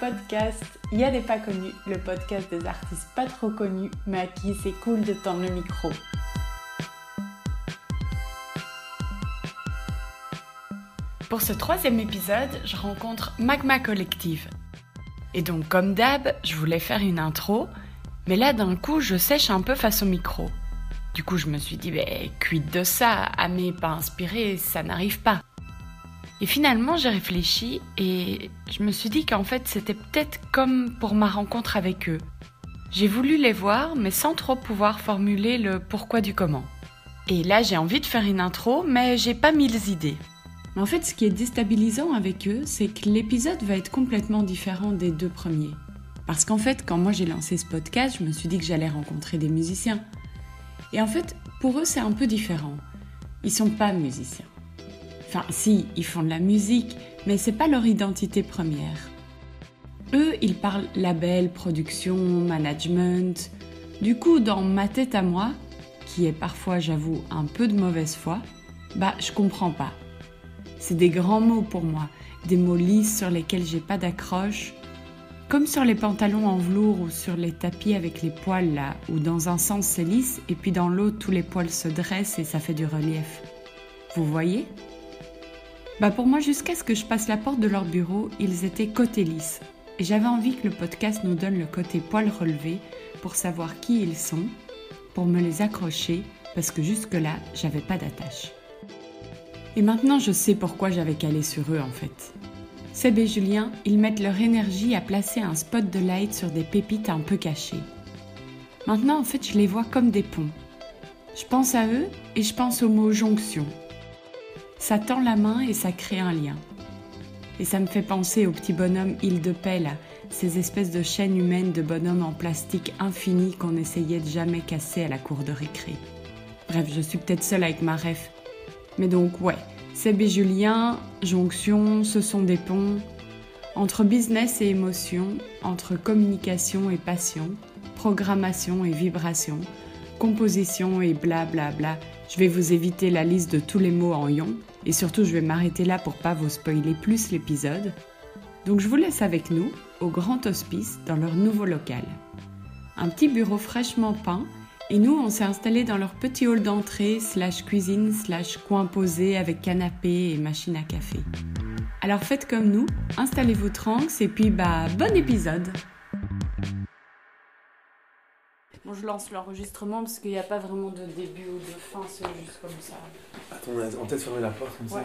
podcast. Il y a des pas connus, le podcast des artistes pas trop connus, mais à qui c'est cool de tendre le micro. Pour ce troisième épisode, je rencontre Magma Collective. Et donc, comme d'hab, je voulais faire une intro, mais là, d'un coup, je sèche un peu face au micro. Du coup, je me suis dit, ben, quid de ça À pas inspiré, ça n'arrive pas. Et finalement, j'ai réfléchi et je me suis dit qu'en fait, c'était peut-être comme pour ma rencontre avec eux. J'ai voulu les voir, mais sans trop pouvoir formuler le pourquoi du comment. Et là, j'ai envie de faire une intro, mais j'ai pas mille idées. En fait, ce qui est déstabilisant avec eux, c'est que l'épisode va être complètement différent des deux premiers. Parce qu'en fait, quand moi j'ai lancé ce podcast, je me suis dit que j'allais rencontrer des musiciens. Et en fait, pour eux, c'est un peu différent. Ils sont pas musiciens. Enfin, si, ils font de la musique, mais c'est pas leur identité première. Eux, ils parlent label, production, management. Du coup, dans ma tête à moi, qui est parfois, j'avoue, un peu de mauvaise foi, bah, je comprends pas. C'est des grands mots pour moi, des mots lisses sur lesquels j'ai pas d'accroche, comme sur les pantalons en velours ou sur les tapis avec les poils là, où dans un sens c'est lisse et puis dans l'autre tous les poils se dressent et ça fait du relief. Vous voyez? Bah pour moi, jusqu'à ce que je passe la porte de leur bureau, ils étaient côté lisse. Et j'avais envie que le podcast nous donne le côté poil relevé pour savoir qui ils sont, pour me les accrocher, parce que jusque-là, j'avais pas d'attache. Et maintenant, je sais pourquoi j'avais calé sur eux en fait. Seb et Julien, ils mettent leur énergie à placer un spot de light sur des pépites un peu cachées. Maintenant, en fait, je les vois comme des ponts. Je pense à eux et je pense au mot jonction, ça tend la main et ça crée un lien. Et ça me fait penser aux petits bonhommes île de paix, là, ces espèces de chaînes humaines de bonhommes en plastique infini qu'on essayait de jamais casser à la cour de récré. Bref, je suis peut-être seule avec ma ref. Mais donc, ouais, Seb et Julien, jonction, ce sont des ponts. Entre business et émotion, entre communication et passion, programmation et vibration, composition et blablabla. Bla bla. Je vais vous éviter la liste de tous les mots en yon, et surtout, je vais m'arrêter là pour pas vous spoiler plus l'épisode. Donc je vous laisse avec nous au Grand Hospice dans leur nouveau local. Un petit bureau fraîchement peint et nous on s'est installé dans leur petit hall d'entrée slash cuisine slash coin posé avec canapé et machine à café. Alors faites comme nous, installez-vous tranks et puis bah bon épisode Bon, je lance l'enregistrement parce qu'il n'y a pas vraiment de début ou de fin, c'est juste comme ça. Attends, on a on peut-être fermer la porte comme Ouais.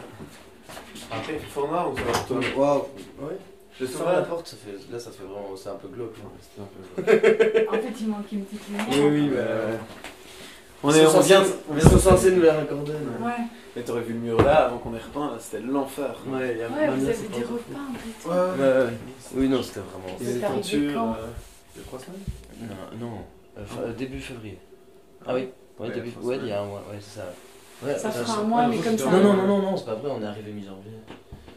ça. Après, il fait fort noir ou ça va Ouais. Je sens la porte, ça fait, là ça fait vraiment. C'est un peu glauque. hein. Un peu. En fait, il manque une petite lumière. Oui, oui, bah. ouais. On, est, on vient, on vient de censés nous la raccorder. mais- Ouais, Mais t'aurais vu le mur là avant qu'on ait repeint, là, c'était l'enfer. Ouais, il y a ouais, vous avez des repas en fait. Ouais, Ouais, ouais. Oui, non, c'était vraiment. Les quand euh, Il y a trois semaines Non, non. Euh, euh, début février. Ah oui, ouais, Ouais, début. Ouais, il y a un mois, ouais, c'est ça. Ouais, Ça fera un mois, mais comme ça. Non, non, non, non, non, c'est pas vrai, on est arrivé mi-janvier.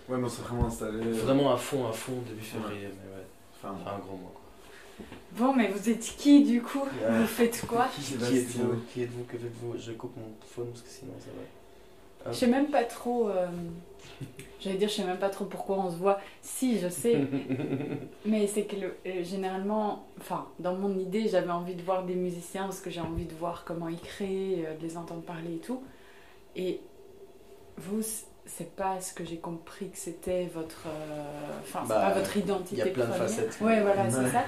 Ouais, mais on s'est vraiment installé. Vraiment à fond, à fond, début février, mais ouais. Enfin, Enfin, un gros mois quoi. Bon, mais vous êtes qui du coup? Ouais. Vous faites quoi? Qui êtes-vous? Qui êtes-vous? Que faites-vous? Je coupe mon phone parce que sinon ça va. Je sais même pas trop. euh, J'allais dire, je sais même pas trop pourquoi on se voit. Si, je sais. Mais c'est que le- euh, généralement, enfin, dans mon idée, j'avais envie de voir des musiciens parce que j'ai envie de voir comment ils créent, euh, de les entendre parler et tout. Et vous, c'est pas ce que j'ai compris que c'était votre. Enfin, c'est Bah, pas votre identité il y a plein de première. facettes. Ouais, voilà, c'est ça.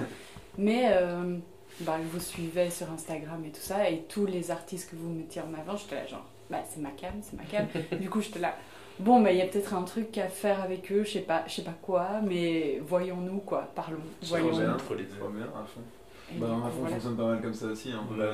Mais euh, bah, je vous suivais sur Instagram et tout ça, et tous les artistes que vous mettiez en avant, j'étais là genre, bah c'est ma cam, c'est ma cam. du coup, j'étais là, bon, bah il y a peut-être un truc à faire avec eux, je sais pas, je sais pas quoi, mais voyons-nous quoi, parlons, voyons-nous. Entre les deux. Bien, à fond. Et Bah, à fond, voilà. fonctionne pas mal comme ça aussi. hein. Ouais,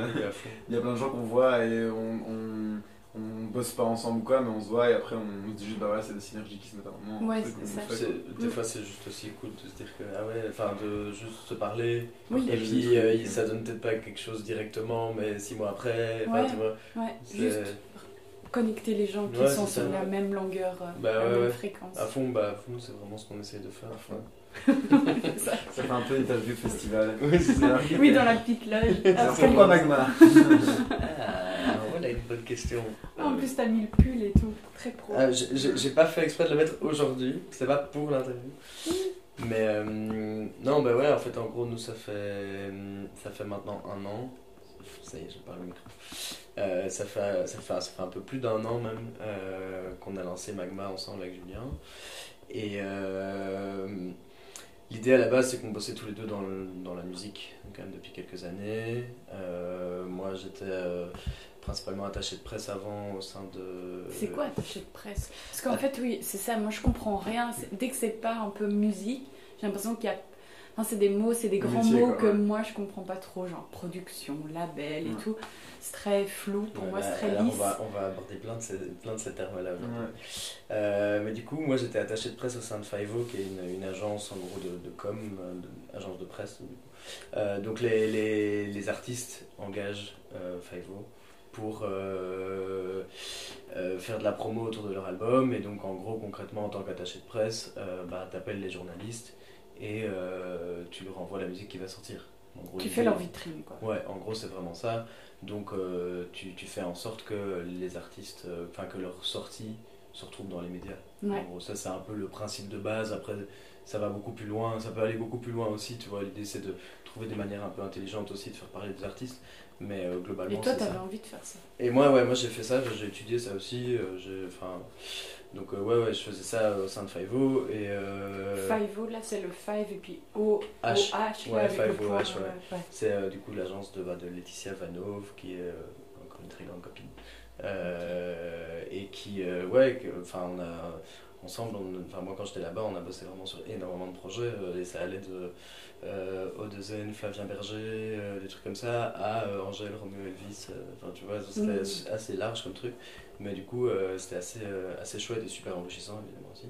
il y a plein de gens qu'on voit et on, on, on bosse pas ensemble ou quoi, mais on se voit et après on se dit juste, bah voilà, c'est des synergies qui se mettent à un moment. Ouais, c'est ça. Des fois, c'est juste aussi cool de se dire que, ah ouais, enfin, de juste se parler. Oui, Et puis, euh, ça donne peut-être pas quelque chose directement, mais six mois après, enfin, Ouais. tu vois. ouais, c'est- juste connecter les gens qui Ouais, sont c'est sur la même longueur, euh, Bah la ouais, même fréquence. À fond, bah, à fond, c'est vraiment ce qu'on essaye de faire. C'est ça. Ça fait un peu interview festival. Oui, c'est dans la petite loge. Alors Après, pourquoi Magma Ah, voilà une bonne question. En plus, t'as mis le pull et tout, très pro. Ah, j'ai- pas fait exprès de le mettre aujourd'hui, c'est pas pour l'interview. Mais euh, non, bah ouais, en fait, en gros, nous, ça fait, ça fait maintenant un an. Ça y est, je parle au micro. Euh, ça, fait, ça, fait, ça fait un peu plus d'un an même euh, qu'on a lancé Magma ensemble avec Julien. Et euh, l'idée à la base, c'est qu'on bossait tous les deux dans, le- dans la musique, quand même depuis quelques années. Moi, j'étais principalement attaché de presse avant au sein de. C'est quoi attaché de presse? Parce qu'en fait, oui, c'est ça, moi je comprends rien. Dès que c'est pas un peu musique, j'ai l'impression qu'il y a. Enfin, c'est des mots, c'est des grands Métier, mots quoi, que ouais. moi je comprends pas trop, genre production, label et Ouais. tout. C'est très flou, pour Ouais, moi bah, c'est très alors, lisse. On va, on va aborder plein de ces, plein de ces termes-là. aujourd'hui. Ouais. Euh, mais du coup, moi j'étais attaché de presse au sein de Fivo, qui est une, une agence en gros de, de com, euh, de- agence de presse. du coup. Euh, donc les, les, les artistes engagent euh, Fivo pour euh, euh, faire de la promo autour de leur album. Et donc en gros, concrètement, en tant qu'attaché de presse, euh, bah, t'appelles les journalistes et euh, tu leur envoies la musique qui va sortir. En gros, Tu fais leur vitrine, quoi. Ouais, en gros, c'est vraiment ça. Donc, euh, tu, tu fais en sorte que les artistes, euh, enfin, que leurs sorties se retrouvent dans les médias. En Ouais. gros, ça, c'est un peu le principe de base. Après, ça va beaucoup plus loin. Ça peut aller beaucoup plus loin aussi, tu vois. L'idée, c'est de trouver des manières un peu intelligentes aussi de faire parler des artistes. Mais euh, globalement, Et toi, t'avais envie de faire ça. Et moi, ouais, moi, j'ai fait ça. J'ai étudié ça aussi. euh, enfin, donc, euh, ouais, ouais, je faisais ça au sein de Fivo. Et, euh, Five-O, là, c'est le Five et puis O, H. O, H, Ouais, H, ouais. ouais. C'est du coup l'agence de, bah, de Laetitia Vanov, qui est encore une très grande copine. Et qui, ouais, enfin, on a ensemble, on- enfin, moi quand j'étais là-bas, on a bossé vraiment sur énormément de projets, euh, et ça allait de euh, O2N, Flavien Berger, euh, des trucs comme ça, à euh, Angèle, Romeo Elvis, euh, enfin, tu vois, c'était Mhm. assez large comme truc, mais du coup, euh, c'était assez, euh, assez chouette et super enrichissant, évidemment aussi.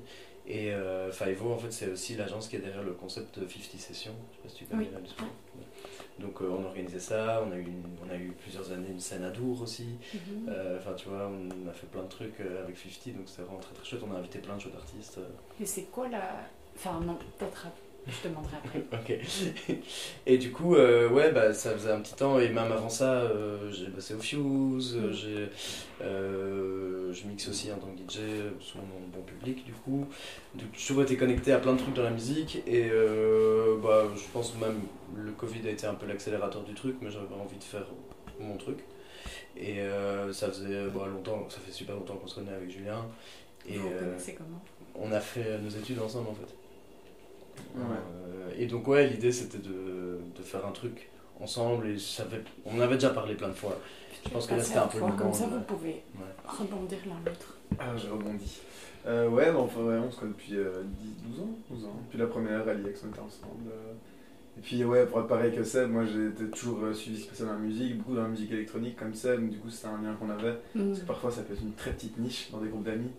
Et euh, Fivo, en fait, c'est aussi l'agence qui est derrière le concept de 50 Sessions. Je sais pas si tu connais Oui. truc. Donc euh, on organisait ça, on a, eu une- on a eu plusieurs années une scène à Dour aussi. Mhm. Euh, Enfin tu vois, on a fait plein de trucs euh, avec 50, donc c'était vraiment très très chouette. On a invité plein de d'artistes. euh. Et c'est quoi la. Enfin, non, peut-être. Je te demanderai après. ok. Et du coup, euh, ouais, bah, ça faisait un petit temps, et même avant ça, euh, j'ai bossé au Fuse, Mm. j'ai, euh, je mixe aussi en tant que DJ sous mon bon public, du coup. Donc, j'ai toujours été connecté à plein de trucs dans la musique, et bah, je pense même le Covid a été un peu l'accélérateur du truc, mais j'avais envie de faire mon truc. Et ça faisait bah, longtemps, ça fait super longtemps qu'on se connaît avec Julien. Et, Vous vous connaissez comment? on a fait nos études ensemble en fait. Ouais. Euh, et donc ouais, l'idée c'était de, de faire un truc ensemble et ça fait, on en avait déjà parlé plein de fois. Je pense que là c'était un peu le Comme moment. ça, de- vous pouvez Ouais. rebondir l'un l'autre. Ah, j'ai rebondi. Euh, ouais, enfin, ouais, on se connaît depuis euh, 10, 12 ans, 12 ans. Puis la première, à l'IEX, on était ensemble. euh. Et puis, ouais, pour être pareil que Seb, moi j'ai toujours euh, suivi ce qui se passait dans la musique, beaucoup dans la musique électronique comme Seb, donc du coup c'était un lien qu'on avait. Mm. Parce que parfois ça peut être une très petite niche dans des groupes d'amis.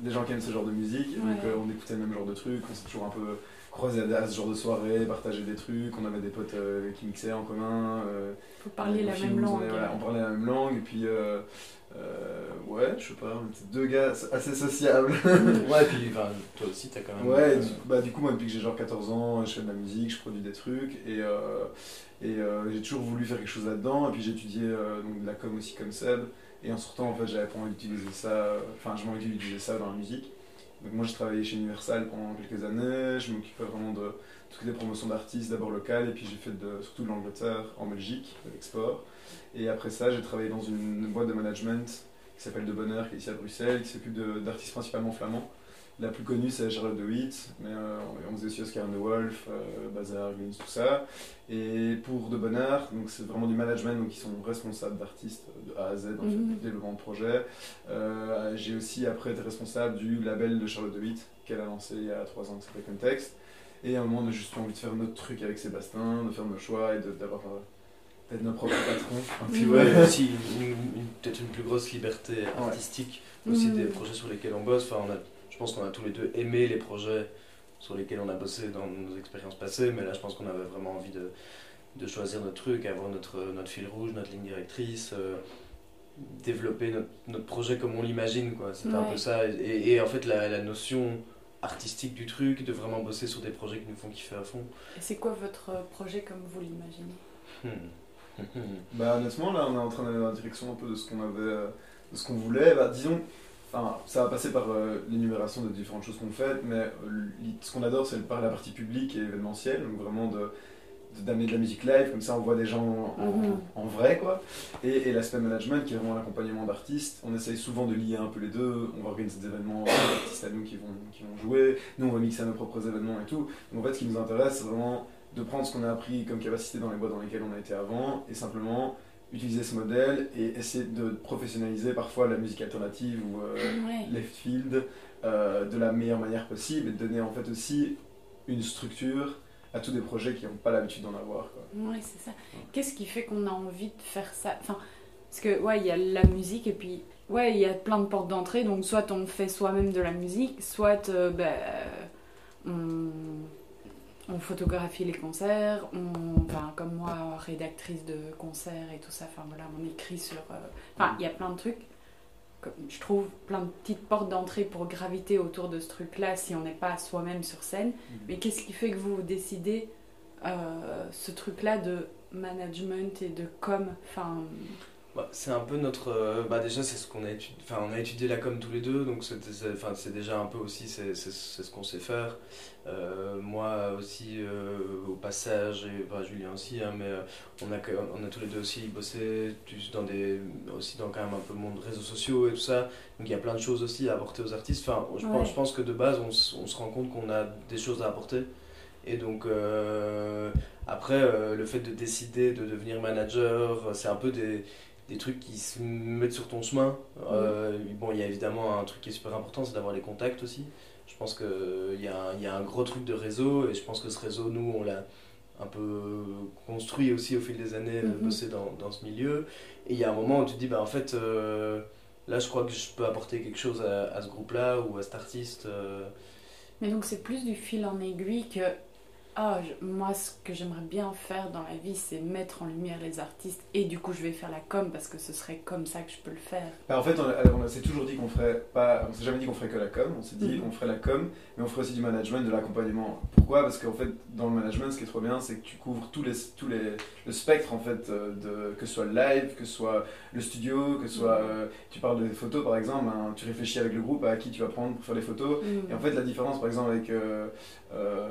Des gens qui aiment ce genre de musique, Ouais. donc euh, on écoutait le même genre de trucs, on s'est toujours un peu croisés à, à ce genre de soirée, partagé des trucs, on avait des potes euh, qui mixaient en commun. euh, Faut parler on la même on langue. voilà, on parlait la même langue, et puis euh, euh, ouais, je sais pas, on était deux gars assez sociables. Ouais, et puis enfin, toi aussi t'as quand même. Ouais, du, bah, du coup, moi, depuis que j'ai genre 14 ans, je fais de la musique, je produis des trucs, et, euh, et euh, j'ai toujours voulu faire quelque chose là-dedans, et puis j'ai étudié euh, donc, de la com aussi comme Seb, et en sortant, en fait, j'avais pas envie d'utiliser ça, enfin, je m'envie d'utiliser ça dans la musique. Donc moi, j'ai travaillé chez Universal pendant quelques années, je m'occupais vraiment de toutes les promotions d'artistes, d'abord locales, et puis j'ai fait de, surtout de l'Angleterre, en Belgique, de l'export. Et après ça, j'ai travaillé dans une boîte de management qui s'appelle De Bonheur, qui est ici à Bruxelles, qui s'occupe d'artistes principalement flamands. La plus connue, c'est Charlotte de Witt, mais euh, on faisait aussi Oscar and the Wolf, euh, Bazar, Glins, tout ça. Et pour De Bonheur, donc c'est vraiment du management, donc ils sont responsables d'artistes de A à Z, en fait, Mhm. du développement de projet. Euh, J'ai aussi après été responsable du label de Charlotte de Witt, qu'elle a lancé il y a trois ans, qui s'appelle Context. Et à un moment, on a juste envie de faire notre truc avec Sébastien, de faire nos choix et de- d'avoir euh, d'être nos propres patrons. Et puis ouais, aussi peut-être une plus grosse liberté artistique, aussi Mhm. des projets sur lesquels on bosse. Enfin, on a, je pense qu'on a tous les deux aimé les projets sur lesquels on a bossé dans nos expériences passées, mais là je pense qu'on avait vraiment envie de, de choisir notre truc, avoir notre, notre fil rouge, notre ligne directrice, euh, développer notre, notre projet comme on l'imagine, quoi. C'était un peu ça. Et, et en fait, la, la notion artistique du truc, de vraiment bosser sur des projets qui nous font kiffer à fond. Et c'est quoi votre projet comme vous l'imaginez? Hmm. Bah honnêtement là on est en train d'aller dans la direction un peu de ce qu'on avait, euh, de ce qu'on voulait. Bah, disons, enfin ça va passer par euh, l'énumération de différentes choses qu'on fait, mais euh, ce qu'on adore c'est par la partie publique et événementielle, donc vraiment de d'amener de la musique live, comme ça on voit des gens en, Mhm. en vrai quoi. Et, et l'aspect management qui est vraiment l'accompagnement d'artistes. On essaye souvent de lier un peu les deux. On va organiser des événements, des artistes à nous qui vont, qui vont jouer. Nous on va mixer nos propres événements et tout. Donc en fait ce qui nous intéresse c'est vraiment de prendre ce qu'on a appris comme capacité dans les boîtes dans lesquelles on a été avant et simplement utiliser ce modèle et essayer de professionnaliser parfois la musique alternative ou euh, Ouais. left field euh, de la meilleure manière possible et de donner en fait aussi une structure à tous des projets qui n'ont pas l'habitude d'en avoir. Ouais, c'est ça. Qu'est-ce qui fait qu'on a envie de faire ça? Enfin, parce que, ouais, il y a la musique et puis, ouais, il y a plein de portes d'entrée. Donc, soit on fait soi-même de la musique, soit euh, ben, on, on photographie les concerts, on, enfin, comme moi, rédactrice de concerts et tout ça, enfin voilà, on écrit sur. euh, Enfin, il y a plein de trucs. Comme, je trouve plein de petites portes d'entrée pour graviter autour de ce truc-là si on n'est pas soi-même sur scène. Mais qu'est-ce qui fait que vous décidez euh, ce truc-là de management et de com Enfin, Bah, c'est un peu notre. euh, bah, déjà, c'est ce qu'on a étudié. Enfin, on a étudié la com tous les deux, donc c'est enfin, c'est déjà un peu aussi c'est c'est- c'est ce qu'on sait faire. Euh, moi aussi, euh, au passage, et bah, Julien aussi, hein, mais euh, on, a, que- on a tous les deux aussi bossé dans des, aussi dans quand même un peu le monde réseaux sociaux et tout ça. Donc il y a plein de choses aussi à apporter aux artistes. Enfin, je, Ouais. pense, je pense que de base, on, s- on se rend compte qu'on a des choses à apporter. Et donc, euh, après, euh, le fait de décider de devenir manager, c'est un peu des, des trucs qui se mettent sur ton chemin. Euh, bon, il y a évidemment un truc qui est super important, c'est d'avoir les contacts aussi. Je pense qu'il y, a un- il y a un gros truc de réseau, et je pense que ce réseau, nous, on l'a un peu construit aussi au fil des années de Mhm. bosser dans, dans ce milieu. Et il y a un moment où tu te dis, bah, en fait, euh, là, je crois que je peux apporter quelque chose à, à ce groupe-là ou à cet artiste. euh, mais donc c'est plus du fil en aiguille que. Je- moi, ce que j'aimerais bien faire dans la vie, c'est mettre en lumière les artistes. Et du coup, je vais faire la com parce que ce serait comme ça que je peux le faire. Bah, en fait, on, on s'est toujours dit qu'on ferait pas. On s'est jamais dit qu'on ferait que la com. On s'est dit Mhm. on ferait la com, mais on ferait aussi du management, de l'accompagnement. Pourquoi? Parce qu'en fait, dans le management, ce qui est trop bien, c'est que tu couvres tous les, tous les, le spectre en fait, euh, de, que ce soit le live, que ce soit le studio, que ce soit. Mhm. euh, tu parles des photos par exemple, hein, tu réfléchis avec le groupe à qui tu vas prendre pour faire les photos. Et en fait, la différence, par exemple, avec. euh, euh,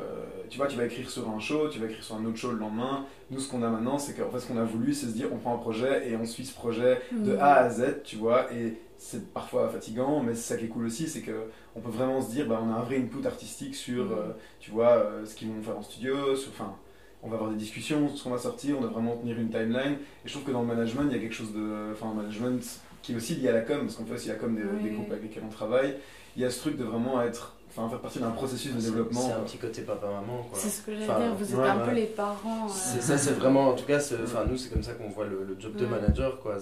tu vois, tu vas écrire sur un show, tu vas écrire sur un autre show le lendemain. Nous, ce qu'on a maintenant, c'est qu'en fait, ce qu'on a voulu, c'est se dire on prend un projet et on suit ce projet de Mhm. A à Z, tu vois. Et c'est parfois fatigant, mais c'est ça qui est cool aussi, c'est que on peut vraiment se dire bah, on a un vrai input artistique sur, Mhm. euh, tu vois, euh, ce qu'ils vont faire en studio. Enfin, on va avoir des discussions sur ce qu'on va sortir, on doit vraiment tenir une timeline. Et je trouve que dans le management, il y a quelque chose de. Enfin, un management qui est aussi lié à la com, parce qu'on fait aussi la com des, Oui. des groupes avec lesquels on travaille. Il y a ce truc de vraiment être. Enfin, faire partie d'un processus de c'est- développement. C'est un quoi. petit côté papa-maman. quoi. C'est ce que j'allais Enfin, dire, vous êtes ouais, un peu les parents. euh, C'est ça, c'est vraiment, en tout cas, enfin nous c'est comme ça qu'on voit le, le job de manager quoi.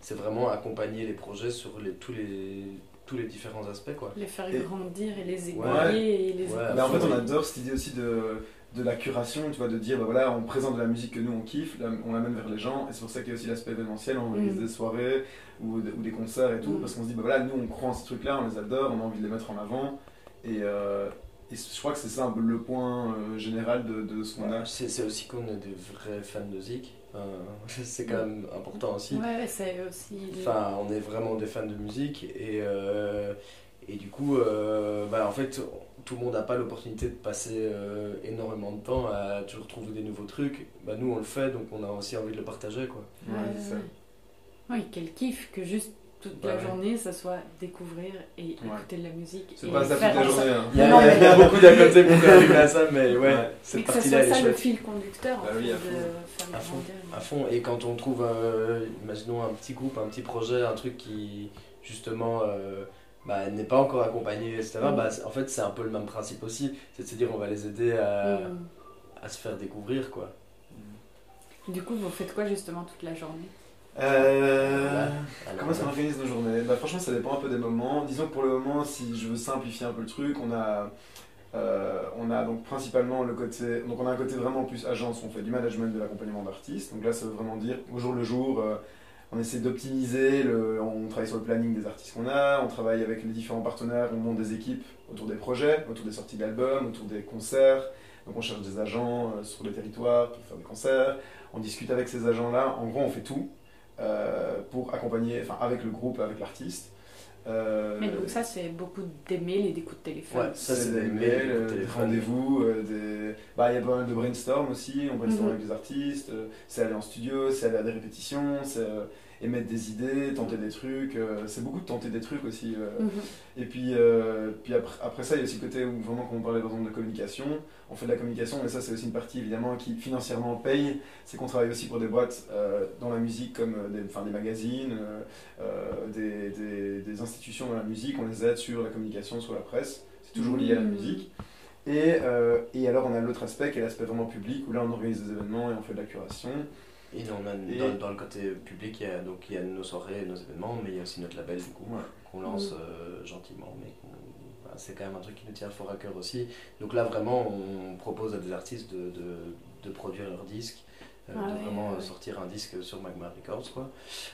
C'est vraiment accompagner les projets sur les, tous les tous les différents aspects quoi. les faire Et- grandir et les Ouais. aiguiller et les Ouais. Mais en fait, on adore cette idée aussi de, de la curation, tu vois, de dire, bah voilà, on présente de la musique que nous on kiffe, on l'amène vers les gens, et c'est pour ça qu'il y a aussi l'aspect événementiel, on organise Mm. des soirées ou, ou des concerts et tout, Mm. parce qu'on se dit, bah voilà, nous on croit en ces trucs-là, on les adore, on a envie de les mettre en avant, et, euh, et je crois que c'est ça un peu le point euh, général de, de ce qu'on a. C'est c'est aussi qu'on est des vrais fans de Zik. Enfin, c'est quand même important aussi. Ouais, c'est aussi. Enfin, on est vraiment des fans de musique et, euh, et du coup, euh, bah, en fait, tout le monde n'a pas l'opportunité de passer euh, énormément de temps à toujours trouver des nouveaux trucs. Bah, nous, on le fait, donc on a aussi envie de le partager. Quoi. Ouais, c'est ça. Oui, quel kiff que juste toute Bah la ouais. journée, ça soit découvrir et écouter de la musique. C'est pas ça toute la journée. hein. Il y a, Non, a- il y a beaucoup d'à côté pour arriver à ça, mais ouais, Ouais. cette Mais que ça partie-là, soit elle est ça le fil conducteur, en Bah oui, fait, à de fond. faire À fond. À fond, et quand on trouve, euh, imaginons un petit groupe, un petit projet, un truc qui justement euh, bah, n'est pas encore accompagné, etc., Mm. bah, en fait c'est un peu le même principe aussi, c'est de se dire on va les aider à, Mm. à se faire découvrir quoi. Du coup, vous faites quoi justement toute la journée? Euh, Alors, Comment est-ce qu'on organise nos journées? Bah, Franchement, ça dépend un peu des moments. Disons que pour le moment, si je veux simplifier un peu le truc, on a, euh, on a donc principalement le côté. Donc, on a un côté vraiment plus agence, on fait du management de l'accompagnement d'artistes. Donc là, ça veut vraiment dire au jour le jour. euh, on essaie d'optimiser, on travaille sur le planning des artistes qu'on a, on travaille avec les différents partenaires, on monte des équipes autour des projets, autour des sorties d'albums, autour des concerts. Donc on cherche des agents euh, sur le territoire pour faire des concerts, on discute avec ces agents-là, en gros on fait tout euh, pour accompagner, enfin avec le groupe, avec l'artiste. Euh, Mais donc ça, c'est beaucoup des mails et des coups de téléphone. Ouais. Ça, c'est des des mails, euh, des téléphones. rendez-vous, euh, des... Bah, il y a pas mal de brainstorm aussi, on brainstorm Mhm. avec des artistes, euh, c'est aller en studio, c'est aller à des répétitions, c'est euh, émettre des idées, tenter des trucs, euh, c'est beaucoup de tenter des trucs aussi. euh. Mhm. Et puis, euh, puis après, après ça, il y a aussi le côté où vraiment, quand on parlait par exemple de communication, on fait de la communication, mais ça c'est aussi une partie évidemment qui financièrement paye, c'est qu'on travaille aussi pour des boîtes euh, dans la musique comme euh, des, enfin, des magazines, euh, euh, des, des- des institutions dans la musique, on les aide sur la communication, sur la presse, c'est toujours lié à la Mhm. musique. Et, euh, et alors on a l'autre aspect qui est l'aspect vraiment public, où là on organise des événements et on fait de la curation. Et on a, Et- dans, dans le côté public, il y, a, donc, il y a nos soirées, nos événements, mais il y a aussi notre label du coup, Ouais. qu'on lance Mm. euh, gentiment. Mais c'est quand même un truc qui nous tient fort à cœur aussi. Donc là, vraiment, on propose à des artistes de, de, de produire leurs disques, euh, Ah de ouais, vraiment ouais. sortir un disque sur Magma Records. Quoi.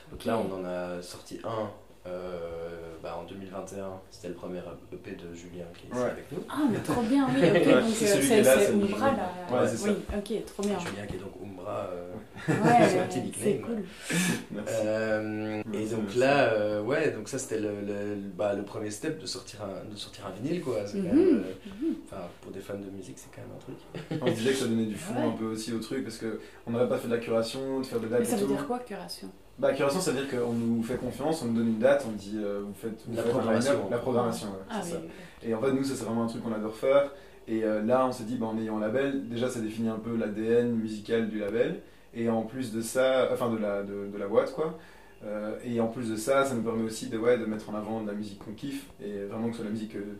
Donc là, on en a sorti un bah, en 2021. C'était le premier EP de Julien qui est ici Ouais. avec nous. Ah, mais trop bien, oui, ok. Ouais, donc c'est euh, Umbra là. Ouais, c'est oui, ok, trop bien. Julien qui est donc Umbra. euh, Ouais, C'est un petit c'est nickname. cool. Merci. Euh, et donc merci. là, euh, ouais, donc ça c'était le, le, bah, le premier step de sortir un, de sortir un vinyle quoi. C'est quand même, euh, enfin, pour des fans de musique, c'est quand même un truc. On disait que ça donnait du fond Ouais. un peu aussi au truc parce qu'on n'aurait pas fait de la curation, de faire des dates Mais ça et veut tout. dire quoi, curation? Bah, curation, ça veut dire qu'on nous fait confiance, on nous donne une date, on dit euh, vous faites vous La faites programmation. La programmation, ouais, Ah oui. ça. Et en fait, nous, ça c'est vraiment un truc qu'on adore faire. Et euh, là, on s'est dit, bah, en ayant un label, déjà ça définit un peu l'ADN musical du label. Et en plus de ça, enfin de la, de, de la boîte quoi. Euh, et en plus de ça, ça nous permet aussi de, ouais, de mettre en avant de la musique qu'on kiffe. Et vraiment que ce soit la musique. euh,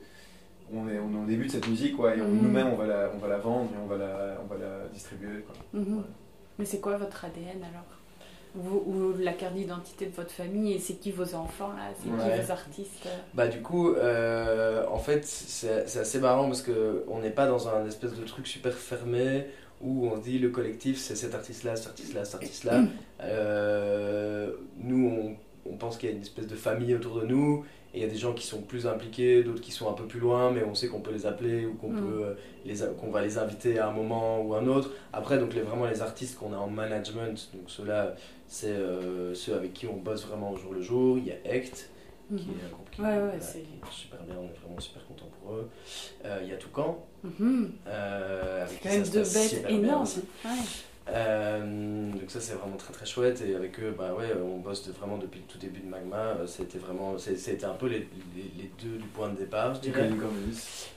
on est, on est au début de cette musique quoi, et on- Mhm. nous-mêmes on, va la- on va la vendre et on va la, on va la distribuer. Quoi. Mhm. Ouais. Mais c'est quoi votre ADN alors? Ou la carte d'identité de votre famille et c'est qui vos enfants là C'est Ouais. qui vos artistes? Bah du coup, euh, en fait, c'est assez marrant parce que on n'est pas dans un espèce de truc super fermé où on se dit le collectif c'est cet artiste-là, cet artiste-là, cet artiste-là. Euh, nous, on, on pense qu'il y a une espèce de famille autour de nous et il y a des gens qui sont plus impliqués, d'autres qui sont un peu plus loin, mais on sait qu'on peut les appeler ou qu'on Mm. peut euh, les qu'on va les inviter à un moment ou un autre. Après, donc les, vraiment les artistes qu'on a en management, donc ceux-là, c'est euh, ceux avec qui on bosse vraiment au jour le jour. Il y a Ect, qui est un groupe qui Ouais, ouais, super bien, on est vraiment super content pour eux. Euh, Il y a Toucan, euh, avec qui ça se passe super bien aussi. Ouais. Euh, donc ça c'est vraiment très très chouette. Et avec eux bah ouais on bosse de- vraiment depuis le tout début de Magma. Euh, c'était vraiment c'est- c'était un peu les, les, les deux du point de départ je dirais. Colin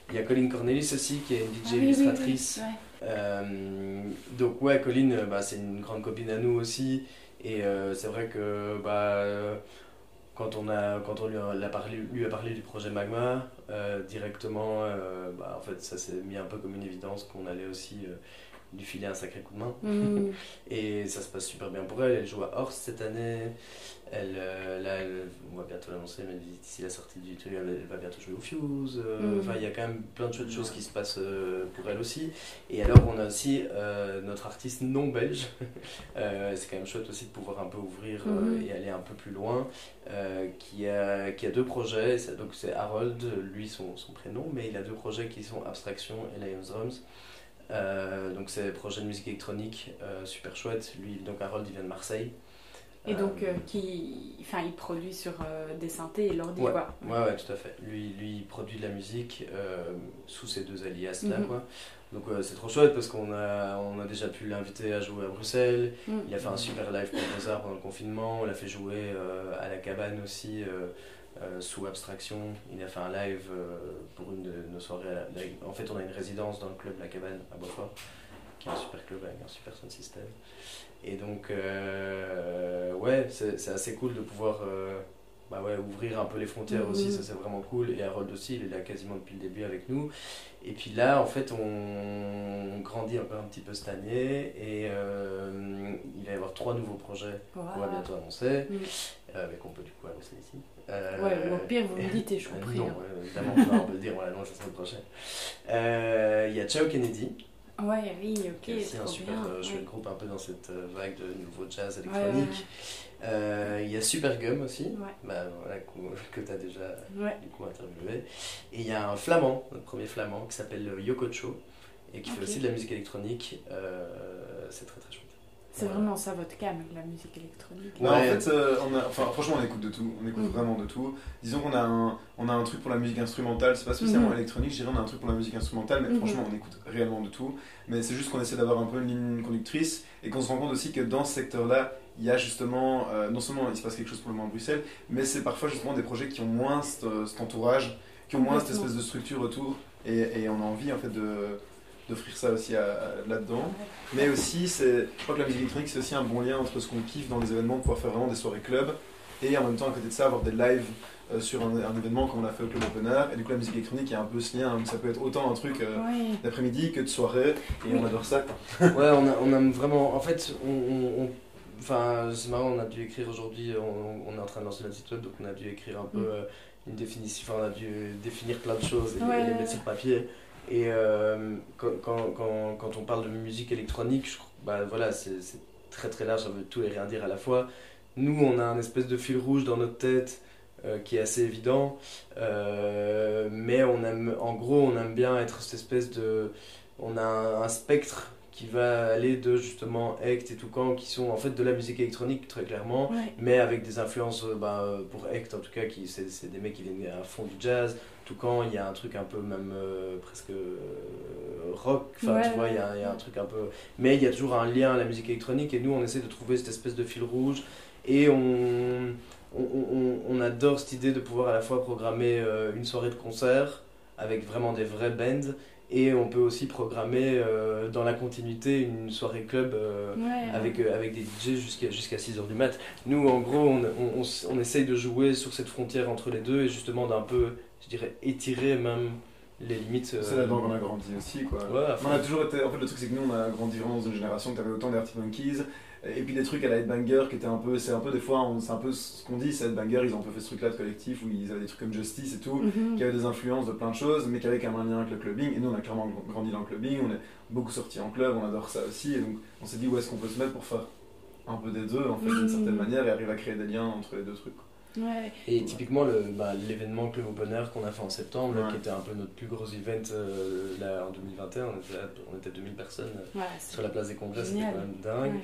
il y a Colin Cornelis aussi qui est une DJ Ah oui, oui, oui, illustratrice. ouais. euh, donc ouais, Colline, euh, bah, c'est une grande copine à nous aussi. Et euh, c'est vrai que bah, quand on, a, quand on lui, a, parlé, lui a parlé du projet Magma, euh, directement, euh, bah, en fait, ça s'est mis un peu comme une évidence qu'on allait aussi euh, lui filer un sacré coup de main. Mhm. Et ça se passe super bien pour elle. Elle joue à Horst cette année. Elle, euh, là, elle- on va bientôt l'annoncer, mais d'ici la sortie du truc, elle, elle va bientôt jouer au Fuse. euh. Enfin, il y a quand même plein de choses qui se passent euh, pour elle aussi. Et alors, on a aussi euh, notre artiste non belge. Euh, c'est quand même chouette aussi de pouvoir un peu ouvrir Mhm. et aller un peu plus loin. qui, a, qui a deux projets. C'est- Donc, c'est Harold, lui, son, son prénom, mais il a deux projets qui sont Abstraction et Lions Drums. Euh, donc c'est projet de musique électronique euh, super chouette. Lui, donc Harold, il vient de Marseille. Et donc, Euh, euh, qui, enfin, il produit sur des synthés et l'ordi, ouais, quoi. ouais, ouais, tout à fait. Lui, lui il produit de la musique sous ces deux alias là, Mhm. quoi. Donc c'est trop chouette parce qu'on a, on a déjà pu l'inviter à jouer à Bruxelles. Mhm. Il a fait un super live pour Beaux-Arts pendant le confinement. On l'a fait jouer à la cabane aussi, euh, sous abstraction. Il a fait un live euh, pour une de nos soirées. à la- la- en fait, on a une résidence dans le club La Cabane à Beaufort, qui est un super club avec un super sound system. Et donc, euh, ouais, c'est assez cool de pouvoir bah ouais, ouvrir un peu les frontières Mhm. aussi, ça c'est vraiment cool. Et Harold aussi, il est là quasiment depuis le début avec nous. Et puis là, en fait, on grandit encore un petit peu cette année et euh, il va y avoir trois nouveaux projets qu'on va bientôt annoncer, Mhm. Euh, mais qu'on peut du coup annoncer ici. Euh, Ouais, ou au pire, vous me dites et je euh, compris. Non, hein. évidemment, on peut le dire, on l'annonce la semaine prochaine. Euh, Il y a Ciao Kennedy, Ouais, oui, ok, qui est aussi un super bien. chouette ouais. groupe un peu dans cette vague de nouveau jazz Ouais, électronique. Euh, Il y a Supergum aussi, Ouais. bah, voilà, que, tu as déjà Ouais. du coup interviewé. Et il y a un flamand, notre premier flamand, qui s'appelle Yokocho, et qui fait aussi de la musique électronique. Euh, c'est très très chouette. C'est vraiment ça votre cam, la musique électronique. Non, Ouais. en fait, euh, on a, enfin, franchement, on écoute de tout. On écoute Mm. vraiment de tout. Disons qu'on a un, on a un truc pour la musique instrumentale. C'est pas spécialement Mhm. électronique. Je dirais on a un truc pour la musique instrumentale, mais Mhm. franchement, on écoute réellement de tout. Mais c'est juste qu'on essaie d'avoir un peu une ligne conductrice et qu'on se rend compte aussi que dans ce secteur-là, il y a justement, euh, non seulement il se passe quelque chose pour le moment à Bruxelles, mais c'est parfois justement des projets qui ont moins cet, euh, cet entourage, qui ont moins cette espèce de structure autour. Et, et on a envie en fait de d'offrir ça aussi là-dedans. Mais aussi, c'est, je crois que la musique électronique, c'est aussi un bon lien entre ce qu'on kiffe dans les événements, pouvoir faire vraiment des soirées club, et en même temps, à côté de ça, avoir des lives euh, sur un, un événement comme on l'a fait au Club Open Air. Et du coup, la musique électronique, il y a un peu ce lien, hein. ça peut être autant un truc euh, d'après-midi que de soirée, et Oui. on adore ça. Ouais, on, a, on aime vraiment. En fait, on. on- on- Enfin, c'est marrant, on a dû écrire aujourd'hui, on, on est en train de lancer notre site web, donc on a dû écrire un peu Mm. euh, une définition, enfin, on a dû définir plein de choses et, Ouais, et les mettre sur papier. Et euh, quand, quand, quand, on parle de musique électronique, je, bah, voilà, c'est très très large, ça veut tout et rien dire à la fois. Nous, on a un espèce de fil rouge dans notre tête euh, qui est assez évident, euh, mais on aime, en gros, on aime bien être cette espèce de. On a un, un spectre qui va aller de justement Act et Toucan, qui sont en fait de la musique électronique très clairement, Ouais. mais avec des influences, bah, pour Act en tout cas, qui c'est des mecs qui viennent à fond du jazz. Toucan, il y a un truc un peu même euh, presque euh, rock, enfin Ouais, tu vois, il y, a, il y a un truc un peu. Mais il y a toujours un lien à la musique électronique et nous on essaie de trouver cette espèce de fil rouge et on, on, on- on adore cette idée de pouvoir à la fois programmer euh, une soirée de concert avec vraiment des vrais bands et on peut aussi programmer euh, dans la continuité une soirée club euh, Ouais. avec, euh, avec des DJ jusqu'à jusqu'à 6h du mat. Nous, en gros, on, on, on s- on essaye de jouer sur cette frontière entre les deux et justement d'un peu, je dirais, étirer même les limites. euh, C'est là-dedans qu'on a grandi aussi. Quoi. Ouais. On a toujours été, en fait, le truc, c'est que nous, on a grandi vraiment dans une génération où tu avais autant des Arctic Monkeys, et puis des trucs à la Headbanger qui étaient un peu, c'est un peu des fois, on- c'est un peu ce qu'on dit, c'est Headbanger, ils ont un peu fait ce truc-là de collectif où ils avaient des trucs comme Justice et tout. Mhm. qui avait des influences de plein de choses, mais qui avait quand même un lien avec le clubbing. Et nous, on a clairement grandi dans le clubbing, on est beaucoup sortis en club, on adore ça aussi. Et donc, on s'est dit où est-ce qu'on peut se mettre pour faire un peu des deux, en fait, d'une Mhm. certaine manière, et arriver à créer des liens entre les deux trucs. quoi. Ouais. Et typiquement, le, bah, l'événement Club Open Air qu'on a fait en septembre, Ouais. qui était un peu notre plus gros event euh, là, en 2021, on était, à- on était 2000 personnes euh, sur la place des congrès, c'était quand même dingue. Ouais.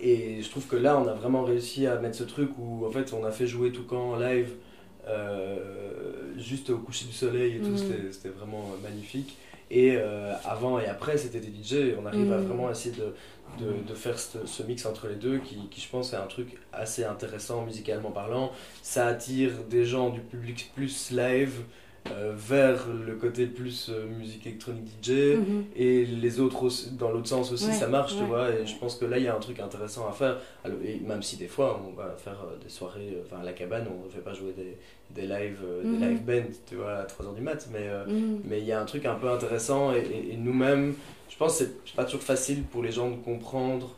Et je trouve que là, on a vraiment réussi à mettre ce truc où en fait, on a fait jouer Toucan en live euh, juste au coucher du soleil et tout, c'était- c'était vraiment magnifique. Et euh, avant et après, c'était des DJ. et On arrive à Mhm. vraiment essayer de, de, de faire ce, ce mix entre les deux qui, qui, je pense, est un truc assez intéressant musicalement parlant. Ça attire des gens du public plus live vers le côté plus euh, musique électronique DJ. Mhm. Et les autres aussi- dans l'autre sens aussi, Ouais, ça marche, tu vois. Et je pense que là, il y a un truc intéressant à faire. Alors, et même si des fois, on va faire euh, des soirées, euh, enfin à la cabane, on ne fait pas jouer des, des live, euh, Mhm. des live bands, tu vois, à 3h du mat. Mais euh, Mhm. mais il y a un truc un peu intéressant. Et, et- et nous-mêmes, je pense que c'est pas toujours facile pour les gens de comprendre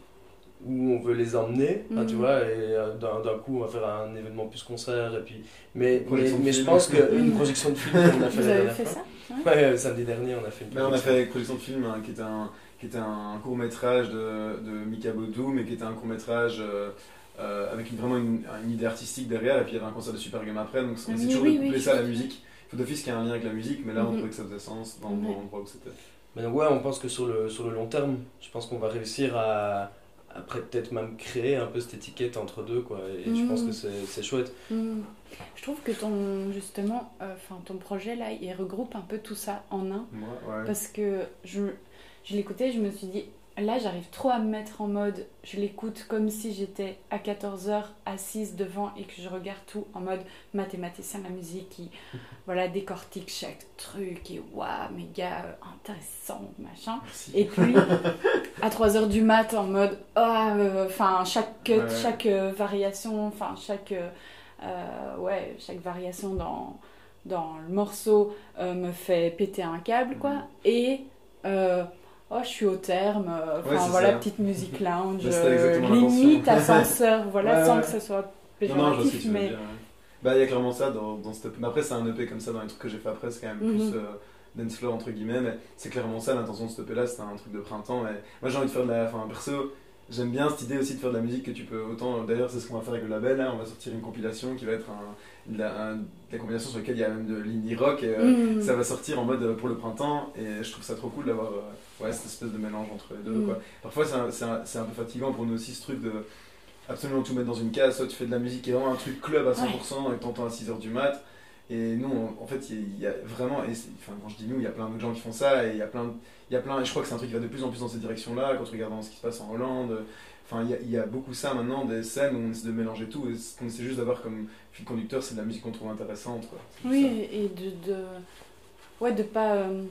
où on veut les emmener, enfin, tu Mhm. vois, et euh, d'un coup on va faire un événement plus concert, et puis... Mais, mais, Projection je film. pense qu'une projection de film qu'on a fait Vous la avez dernière fait fois, ça Ouais, samedi dernier, on a fait une Là, on a projection. fait une projection de film hein, qui était un, qui était un court métrage de, de Mika Bodou, mais qui était un court métrage euh, euh, avec une- vraiment une, une idée artistique derrière, et puis il y avait un concert de Super Game après, donc on Ah essaie oui, toujours oui, de coupler oui, ça à la musique. Il faut d'office qu'il y ait un lien avec la musique, mais là on Mhm. trouvait que ça faisait sens dans, Ouais. dans l'endroit où c'était. Mais donc ouais, on pense que sur le, sur le long terme, je pense qu'on va réussir à... Après peut-être même créer un peu cette étiquette entre deux, quoi. Et je Mhm. pense que c'est c'est chouette. Mhm. Je trouve que ton justement, euh, enfin ton projet là, il regroupe un peu tout ça en un. Moi, ouais. Parce que je, je l'écoutais, je me suis dit, là j'arrive trop à me mettre en mode, je l'écoute comme si j'étais à 14h assise devant et que je regarde tout en mode mathématicien de la musique qui voilà, décortique chaque truc et waouh, méga euh, intéressant, machin. Merci. Et puis à 3h du mat en mode, ah, euh, enfin chaque cut, Ouais. chaque euh, variation, enfin chaque. euh, ouais, chaque variation dans, dans le morceau me fait péter un câble, quoi. Mhm. Et oh, je suis au terme, euh, Ouais, enfin voilà, ça. petite musique lounge, Bah, euh, limite ascenseur, voilà, Ouais, sans ouais. que ce soit Non, non, péjoratif, tu veux mais. Bah, il y a clairement ça dans, dans cette EP. Mais après, c'est un EP comme ça dans les trucs que j'ai fait après, c'est quand même Mhm. plus euh, dance floor entre guillemets. Mais c'est clairement ça l'intention de cette EP là, c'était un truc de printemps. Et moi, j'ai envie de faire de la. Enfin, perso, j'aime bien cette idée aussi de faire de la musique que tu peux autant. D'ailleurs, c'est ce qu'on va faire avec le label. Là, on va sortir une compilation qui va être un, de la, un- de la compilation sur laquelle il y a même de l'indie rock. Et, euh, Mm. Ça va sortir en mode euh, pour le printemps et je trouve ça trop cool d'avoir euh, ouais, cette espèce de mélange entre les deux. Mm. Quoi. Parfois c'est un, un- un peu fatigant pour nous aussi ce truc de absolument tout mettre dans une case. Soit tu fais de la musique qui est vraiment un truc club à 100% et que t'entends à 6h du mat. Et nous, on- en fait, il y, a- il y a vraiment, et enfin, quand je dis nous, il y a plein d'autres gens qui font ça et il y a plein, de- il y a plein, et je crois que c'est un truc qui va de plus en plus dans cette direction-là. Quand tu regardes ce qui se passe en Hollande, enfin, il y a, beaucoup ça maintenant, des scènes où on essaie de mélanger tout. Et ce qu'on essaie juste d'avoir comme fil conducteur, c'est de la musique qu'on trouve intéressante. Oui, et de, de ouais de pas euh,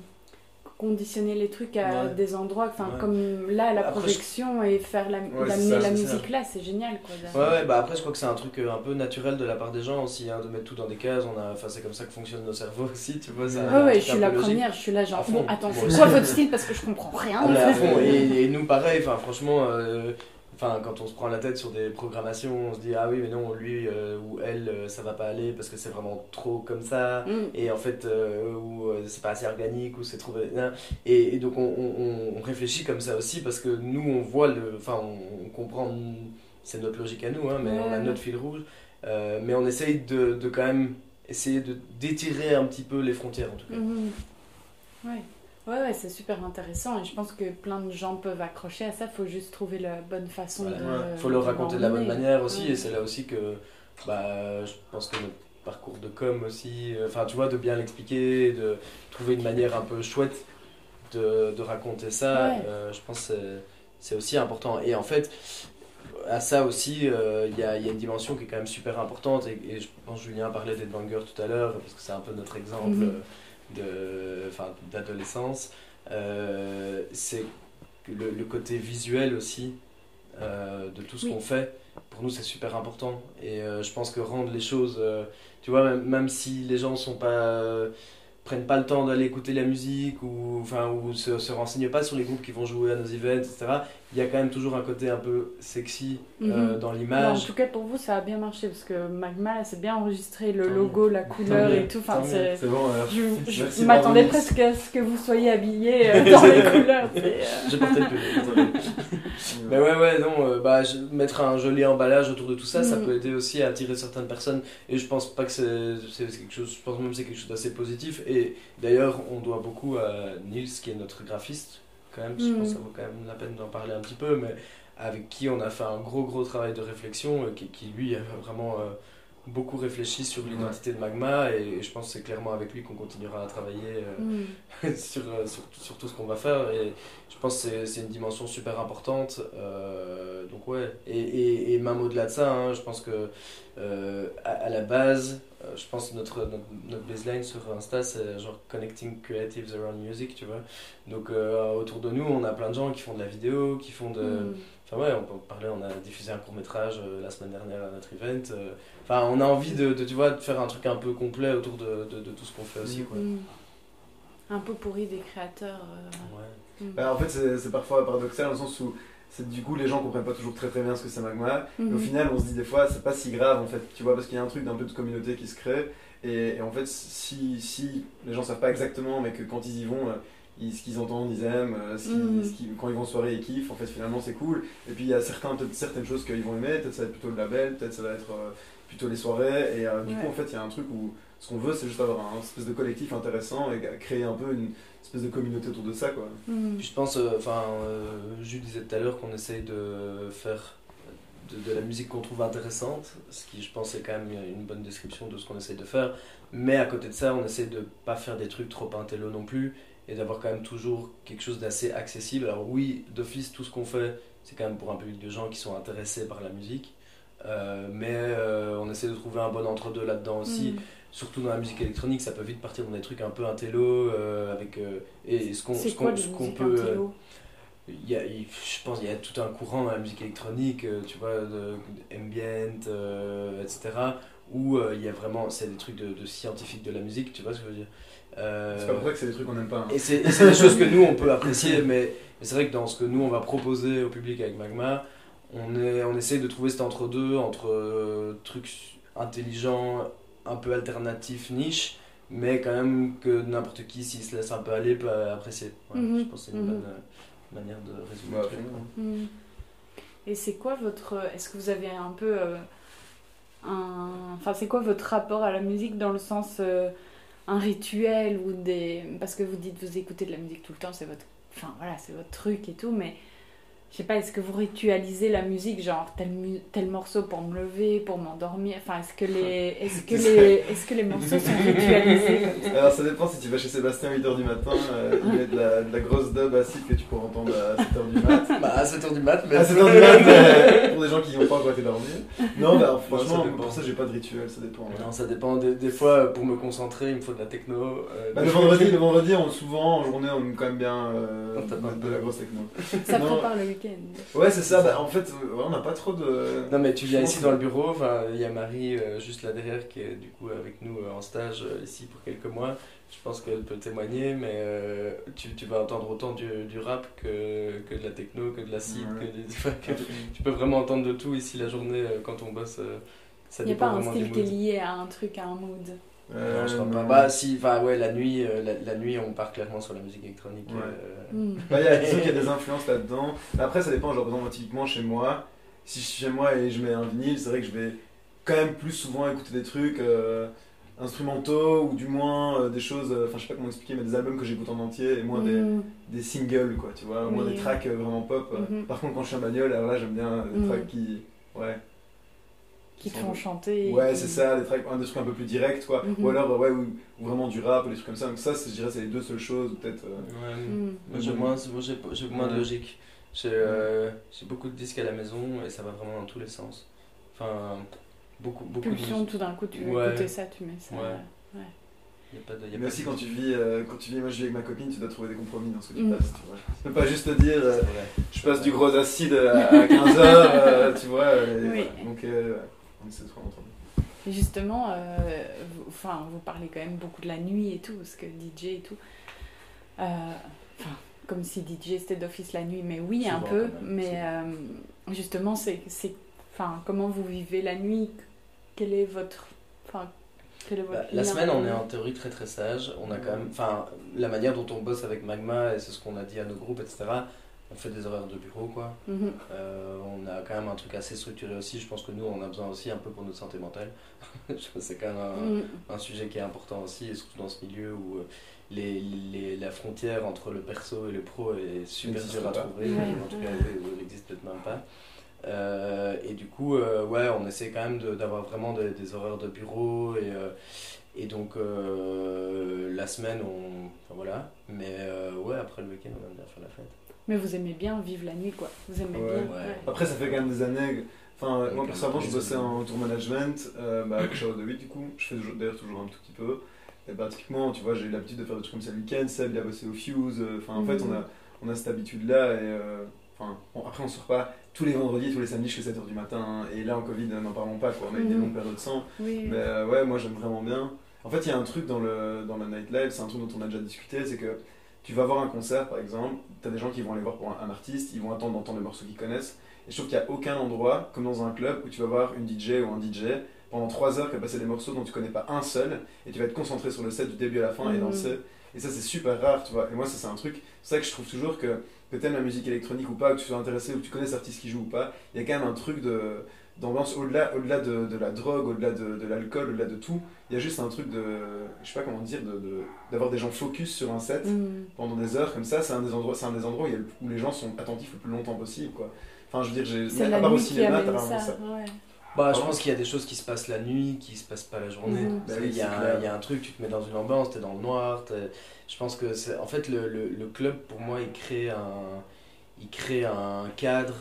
conditionner les trucs à Ouais. des endroits enfin Ouais. comme là la Après, projection et faire la, la musique là c'est génial quoi Ouais, ouais, bah après, je crois que c'est un truc euh, un peu naturel de la part des gens aussi, hein, de mettre tout dans des cases. On a, enfin, c'est comme ça que fonctionnent nos cerveaux aussi, tu vois. ça- Ouais, je suis la logique. première, je suis là genre, bon, attends, c'est quoi votre style Parce que je comprends rien. Ah, mais à fond. Et, et nous, pareil, enfin, franchement, euh, enfin, quand on se prend la tête sur des programmations, on se dit, ah oui, mais non, lui euh, ou elle, euh, ça va pas aller parce que c'est vraiment trop comme ça. Mm. Et en fait, euh, ou euh, c'est pas assez organique, ou c'est trop. Et, et donc, on, on- on réfléchit comme ça aussi parce que nous, on voit le. Enfin, on, on comprend. C'est notre logique à nous, hein, mais on a notre fil rouge. Mais on essaye de, de quand même essayer de d'étirer un petit peu les frontières, en tout cas. Mhm. Ouais. Ouais, ouais, c'est super intéressant et je pense que plein de gens peuvent accrocher à ça. faut juste trouver la bonne façon de. Ouais. faut le raconter de la bonne manière aussi Ouais. et c'est là aussi que bah, je pense que notre parcours de com aussi euh, enfin tu vois de bien l'expliquer de trouver une manière un peu chouette de, de raconter ça Ouais. euh, je pense que c'est- aussi important et en fait à ça aussi euh, il y, a, il y a une dimension qui est quand même super importante et, et je pense que Julien parlait des bangers tout à l'heure parce que c'est un peu notre exemple Mhm. D'adolescence Euh, c'est le, le côté visuel aussi euh, de tout ce Oui. qu'on fait pour nous c'est super important et euh, je pense que rendre les choses tu vois même, même si les gens sont pas prennent pas le temps d'aller écouter la musique ou enfin ou se, se renseignent pas sur les groupes qui vont jouer à nos events etc il y a quand même toujours un côté un peu sexy euh, Mhm. dans Bon, en l'image tout cas, pour vous, ça a bien marché parce que Magma, là, c'est bien enregistré, le Tant logo, la couleur et tout. Enfin, c'est- bon, alors. Je, je m'attendais presque à ce que vous soyez habillés euh, dans les couleurs. euh, j'ai porté le pull Mais ouais, ouais, non, euh, bah, je- mettre un joli emballage autour de tout ça, ça Mhm. peut aider aussi à attirer certaines personnes. Et je pense pas que c'est c'est quelque chose, je pense même que c'est quelque chose d'assez positif. Et d'ailleurs, on doit beaucoup à Nils, qui est notre graphiste, quand même. Je pense que ça vaut quand même la peine d'en parler un petit peu, mais avec qui on a fait un gros, gros travail de réflexion, euh, qui, qui, lui a vraiment euh, beaucoup réfléchi sur l'identité de Magma. Et je pense que c'est clairement avec lui qu'on continuera à travailler. euh, mm. sur, euh, sur, sur tout ce qu'on va faire et je pense que c'est- c'est une dimension super importante euh, donc ouais et, et, et même au-delà de ça hein, je pense que euh, à, à la base je pense que notre, notre, notre baseline sur Insta c'est genre connecting creatives around music tu vois donc euh, autour de nous on a plein de gens qui font de la vidéo qui font de Mm. Enfin ouais, on peut parler, on a diffusé un court métrage la semaine dernière à notre event. euh, Enfin, on a envie de, de, tu vois, de faire un truc un peu complet autour de, de, de tout ce qu'on fait aussi. Quoi. Mm. Un peu pourri des créateurs. euh, Ouais. mm. Bah, en fait, c'est c'est parfois paradoxal dans le sens où c'est du coup les gens comprennent pas toujours très très bien ce que c'est Magma. Et au Mhm. final, on se dit des fois, c'est pas si grave en fait, tu vois, parce qu'il y a un truc d'un peu de communauté qui se crée. Et, et en fait, si, si les gens savent pas exactement, mais que quand ils y vont, euh, ils- ce qu'ils entendent, ils aiment, euh, ce qu'ils- Mhm. ce qu'ils- quand ils vont en soirée, ils kiffent, en fait, finalement, c'est cool. Et puis il y a certains, peut-être certaines choses qu'ils vont aimer, peut-être ça va être plutôt le label, peut-être ça va être euh, plutôt les soirées. Et euh, du Ouais. coup, en fait, il y a un truc où ce qu'on veut, c'est juste avoir un espèce de collectif intéressant et créer un peu une espèce de communauté autour de ça, quoi. Mm. Puis je pense, enfin, euh, Jules disait tout à l'heure qu'on essaye de faire de, de la musique qu'on trouve intéressante, ce qui je pense est quand même une bonne description de ce qu'on essaye de faire. Mais à côté de ça, on essaye de pas faire des trucs trop intello non plus et d'avoir quand même toujours quelque chose d'assez accessible. Alors oui, d'office, tout ce qu'on fait, c'est quand même pour un public de gens qui sont intéressés par la musique. Euh, mais euh, on essaie de trouver un bon entre-deux là-dedans aussi Mm. surtout dans la musique électronique, ça peut vite partir dans des trucs un peu intello euh, avec et ce qu'on ce qu'on musique peut il y a, je pense qu'il y a tout un courant dans la musique électronique, tu vois, de, ambient, euh, etc., où euh, il y a vraiment, c'est des trucs de, de scientifique de la musique, tu vois ce que je veux dire? Euh, C'est pas pour ça que c'est des trucs qu'on aime pas. hein. et c'est des choses que nous on peut apprécier, mais, mais c'est vrai que dans ce que nous on va proposer au public avec Magma, on, est, on essaye de trouver cet entre-deux, entre euh, trucs intelligents, un peu alternatifs, niche, mais quand même que n'importe qui, s'il se laisse un peu aller, peut apprécier. Ouais, Mhm. Je pense que c'est une Mhm. bonne euh, manière de résumer Bah, le truc. Hmm. Et c'est quoi votre. Est-ce que vous avez un peu. euh, un... Enfin, c'est quoi votre rapport à la musique dans le sens. Un rituel ou des. Parce que vous dites vous écoutez de la musique tout le temps, c'est votre. Enfin, voilà, c'est votre truc et tout, mais. Je sais pas, est-ce que vous ritualisez la musique, genre tel, mu- tel morceau pour me lever, pour m'endormir? Enfin, est-ce que les, est-ce que les, est-ce que les morceaux sont ritualisés Alors ça dépend si tu vas chez Sébastien à 8h du matin, euh, il met de la, de la grosse dub acide que tu pourras entendre à 7h du mat. Bah, à 7h du mat, mais. À 7h du mat, mais pour des gens qui n'ont pas encore été dormir. Non, bah franchement, pour ça j'ai pas de rituel, ça dépend. ouais. Non, ça dépend. Des, des fois, pour me concentrer, il me faut de la techno. euh, Bah, le vendredi, le vendredi, on, souvent en journée, on aime quand même bien euh, On tape un mettre peu. de la grosse techno. Ça Non. prépare le week-end. Ouais, c'est ça. Bah, en fait, euh, ouais, on n'a pas trop de. Non mais tu viens ici dans le bureau, enfin il y a Marie euh, juste là derrière qui est du coup avec nous euh, en stage euh, ici pour quelques mois. Je pense qu'elle peut témoigner, mais euh, tu, tu vas entendre autant du, du rap que, que de la techno, que de la cible, Ouais. que, des- enfin, que- tu peux vraiment entendre de tout ici la journée quand on bosse. euh, ça Il n'y a pas un style qui est lié à un truc, à un mood. Euh, Non, pas. Bah si, enfin ouais la nuit, euh, la, la nuit on part clairement sur la musique électronique. Ouais. euh, Hmm. Bah, il y a, c'est sûr qu'il y a des influences là-dedans. Après, ça dépend. Genre, par exemple, moi, typiquement chez moi, si je suis chez moi et je mets un vinyle, c'est vrai que je vais quand même plus souvent écouter des trucs euh, instrumentaux ou du moins euh, des choses. euh, Enfin, je sais pas comment expliquer, mais des albums que j'écoute en entier et moins des, Hmm. des singles, quoi, tu vois, moins Oui. des tracks euh, vraiment pop. Mhm. Par contre, quand je suis en bagnole, alors là, j'aime bien des Mhm. tracks qui. Ouais. Qui te sont- font chanter. Ouais, c'est ça, des, tracks, un des trucs un peu plus directs, quoi. Mhm. Ou alors, euh, ouais, ou, ou vraiment du rap, ou des trucs comme ça. Donc, ça, c'est- je dirais, c'est les deux seules choses, ou peut-être. euh, ouais. Hmm. Moi j'ai moins, moi, j'ai moins de logique. J'ai euh, j'ai beaucoup de disques à la maison et ça va vraiment dans tous les sens. Enfin, beaucoup, beaucoup de Pulsion, tout d'un coup, tu veux Ouais. écouter ça, tu mets ça. Ouais. Y a pas de, y a Mais aussi de- quand tu vis, euh, quand tu vis, moi je vis avec ma copine, tu dois trouver des compromis dans ce que tu Mm. passes, tu vois. Tu peux pas juste te dire, euh, je passe du gros acide à, à 15h, tu vois. et Oui. voilà. Donc, Et justement, euh, vous, enfin, vous parlez quand même beaucoup de la nuit et tout, parce que DJ et tout. Euh, Enfin, comme si DJ c'était d'office la nuit, mais oui, un peu. Mais euh, justement, c'est, c'est, enfin, comment vous vivez la nuit? Quel est votre, enfin, quel est votre Bah, la semaine, on est en théorie très très sage. On a quand même, enfin, la manière dont on bosse avec Magma, et c'est ce qu'on a dit à nos groupes, etc. On fait des horaires de bureau, quoi. Mhm. Euh, on a quand même un truc assez structuré aussi. Je pense que nous, on a besoin aussi un peu pour notre santé mentale. c'est quand même un, Mhm. un sujet qui est important aussi, et surtout dans ce milieu où euh, les, les- la frontière entre le perso et le pro est super dure à trouver, Ouais, en tout cas elle n'existe peut-être même pas. Euh, et du coup, euh, ouais, on essaie quand même de- d'avoir vraiment des, des horaires de bureau et, euh, et donc euh, la semaine, on, enfin, voilà. Mais euh, ouais, après le week-end, on aime bien faire la fête. Mais vous aimez bien vivre la nuit, quoi. Vous aimez Ouais. bien. Ouais. Après, ça fait quand même des années. Enfin, moi personnellement, je bossais en tour management, euh, bah, de 8 du coup. Je fais d'ailleurs toujours un tout petit peu. Et bah, typiquement, tu vois, j'ai eu l'habitude de faire des trucs comme ça le week-end. Seb, il a bossé au Fuse. euh, Enfin, en fait, on a, on a cette habitude-là. Et euh, enfin, bon, après, on sort pas tous les vendredis, tous les samedis jusqu'à 7h du matin. hein. Et là, en Covid, n'en parlons pas, quoi. On a eu des Mhm. longues périodes sans. Oui. Mais euh, ouais, moi j'aime vraiment bien. En fait, il y a un truc dans le, dans la nightlife, c'est un truc dont on a déjà discuté, c'est que tu vas voir un concert par exemple, tu as des gens qui vont aller voir pour un, un artiste, ils vont attendre d'entendre le morceau qu'ils connaissent. Et je trouve qu'il n'y a aucun endroit, comme dans un club, où tu vas voir une DJ ou un DJ pendant 3 heures qui va passer des morceaux dont tu connais pas un seul, et tu vas être concentré sur le set du début à la fin et Mhm. danser. Et ça, c'est super rare, tu vois. Et moi, ça, c'est un truc, c'est ça que je trouve toujours que, aimes la musique électronique ou pas, que tu sois intéressé ou que tu connais cet artiste qui joue ou pas, il y a quand même un truc de d'ambiance au-delà au -delà de, de la drogue, au-delà de, de l'alcool, au-delà de tout. Il y a juste un truc de, je sais pas comment dire, d'avoir de, d'avoir des gens focus sur un set Mhm. pendant des heures comme ça. C'est un des endroits, c'est un des endroits où, il y a le- où les gens sont attentifs le plus longtemps possible, quoi. Enfin, je veux dire, j'ai, C'est à part au cinéma, t'as ça. vraiment ça. ouais. Bah, je pense qu'il y a des choses qui se passent la nuit, qui se passent pas la journée. Parce Bah oui, y, a un- il y a un truc, tu te mets dans une ambiance, t'es dans le noir. Je pense que c'est. En fait, le, le, le club, pour moi, il crée un, il crée un cadre.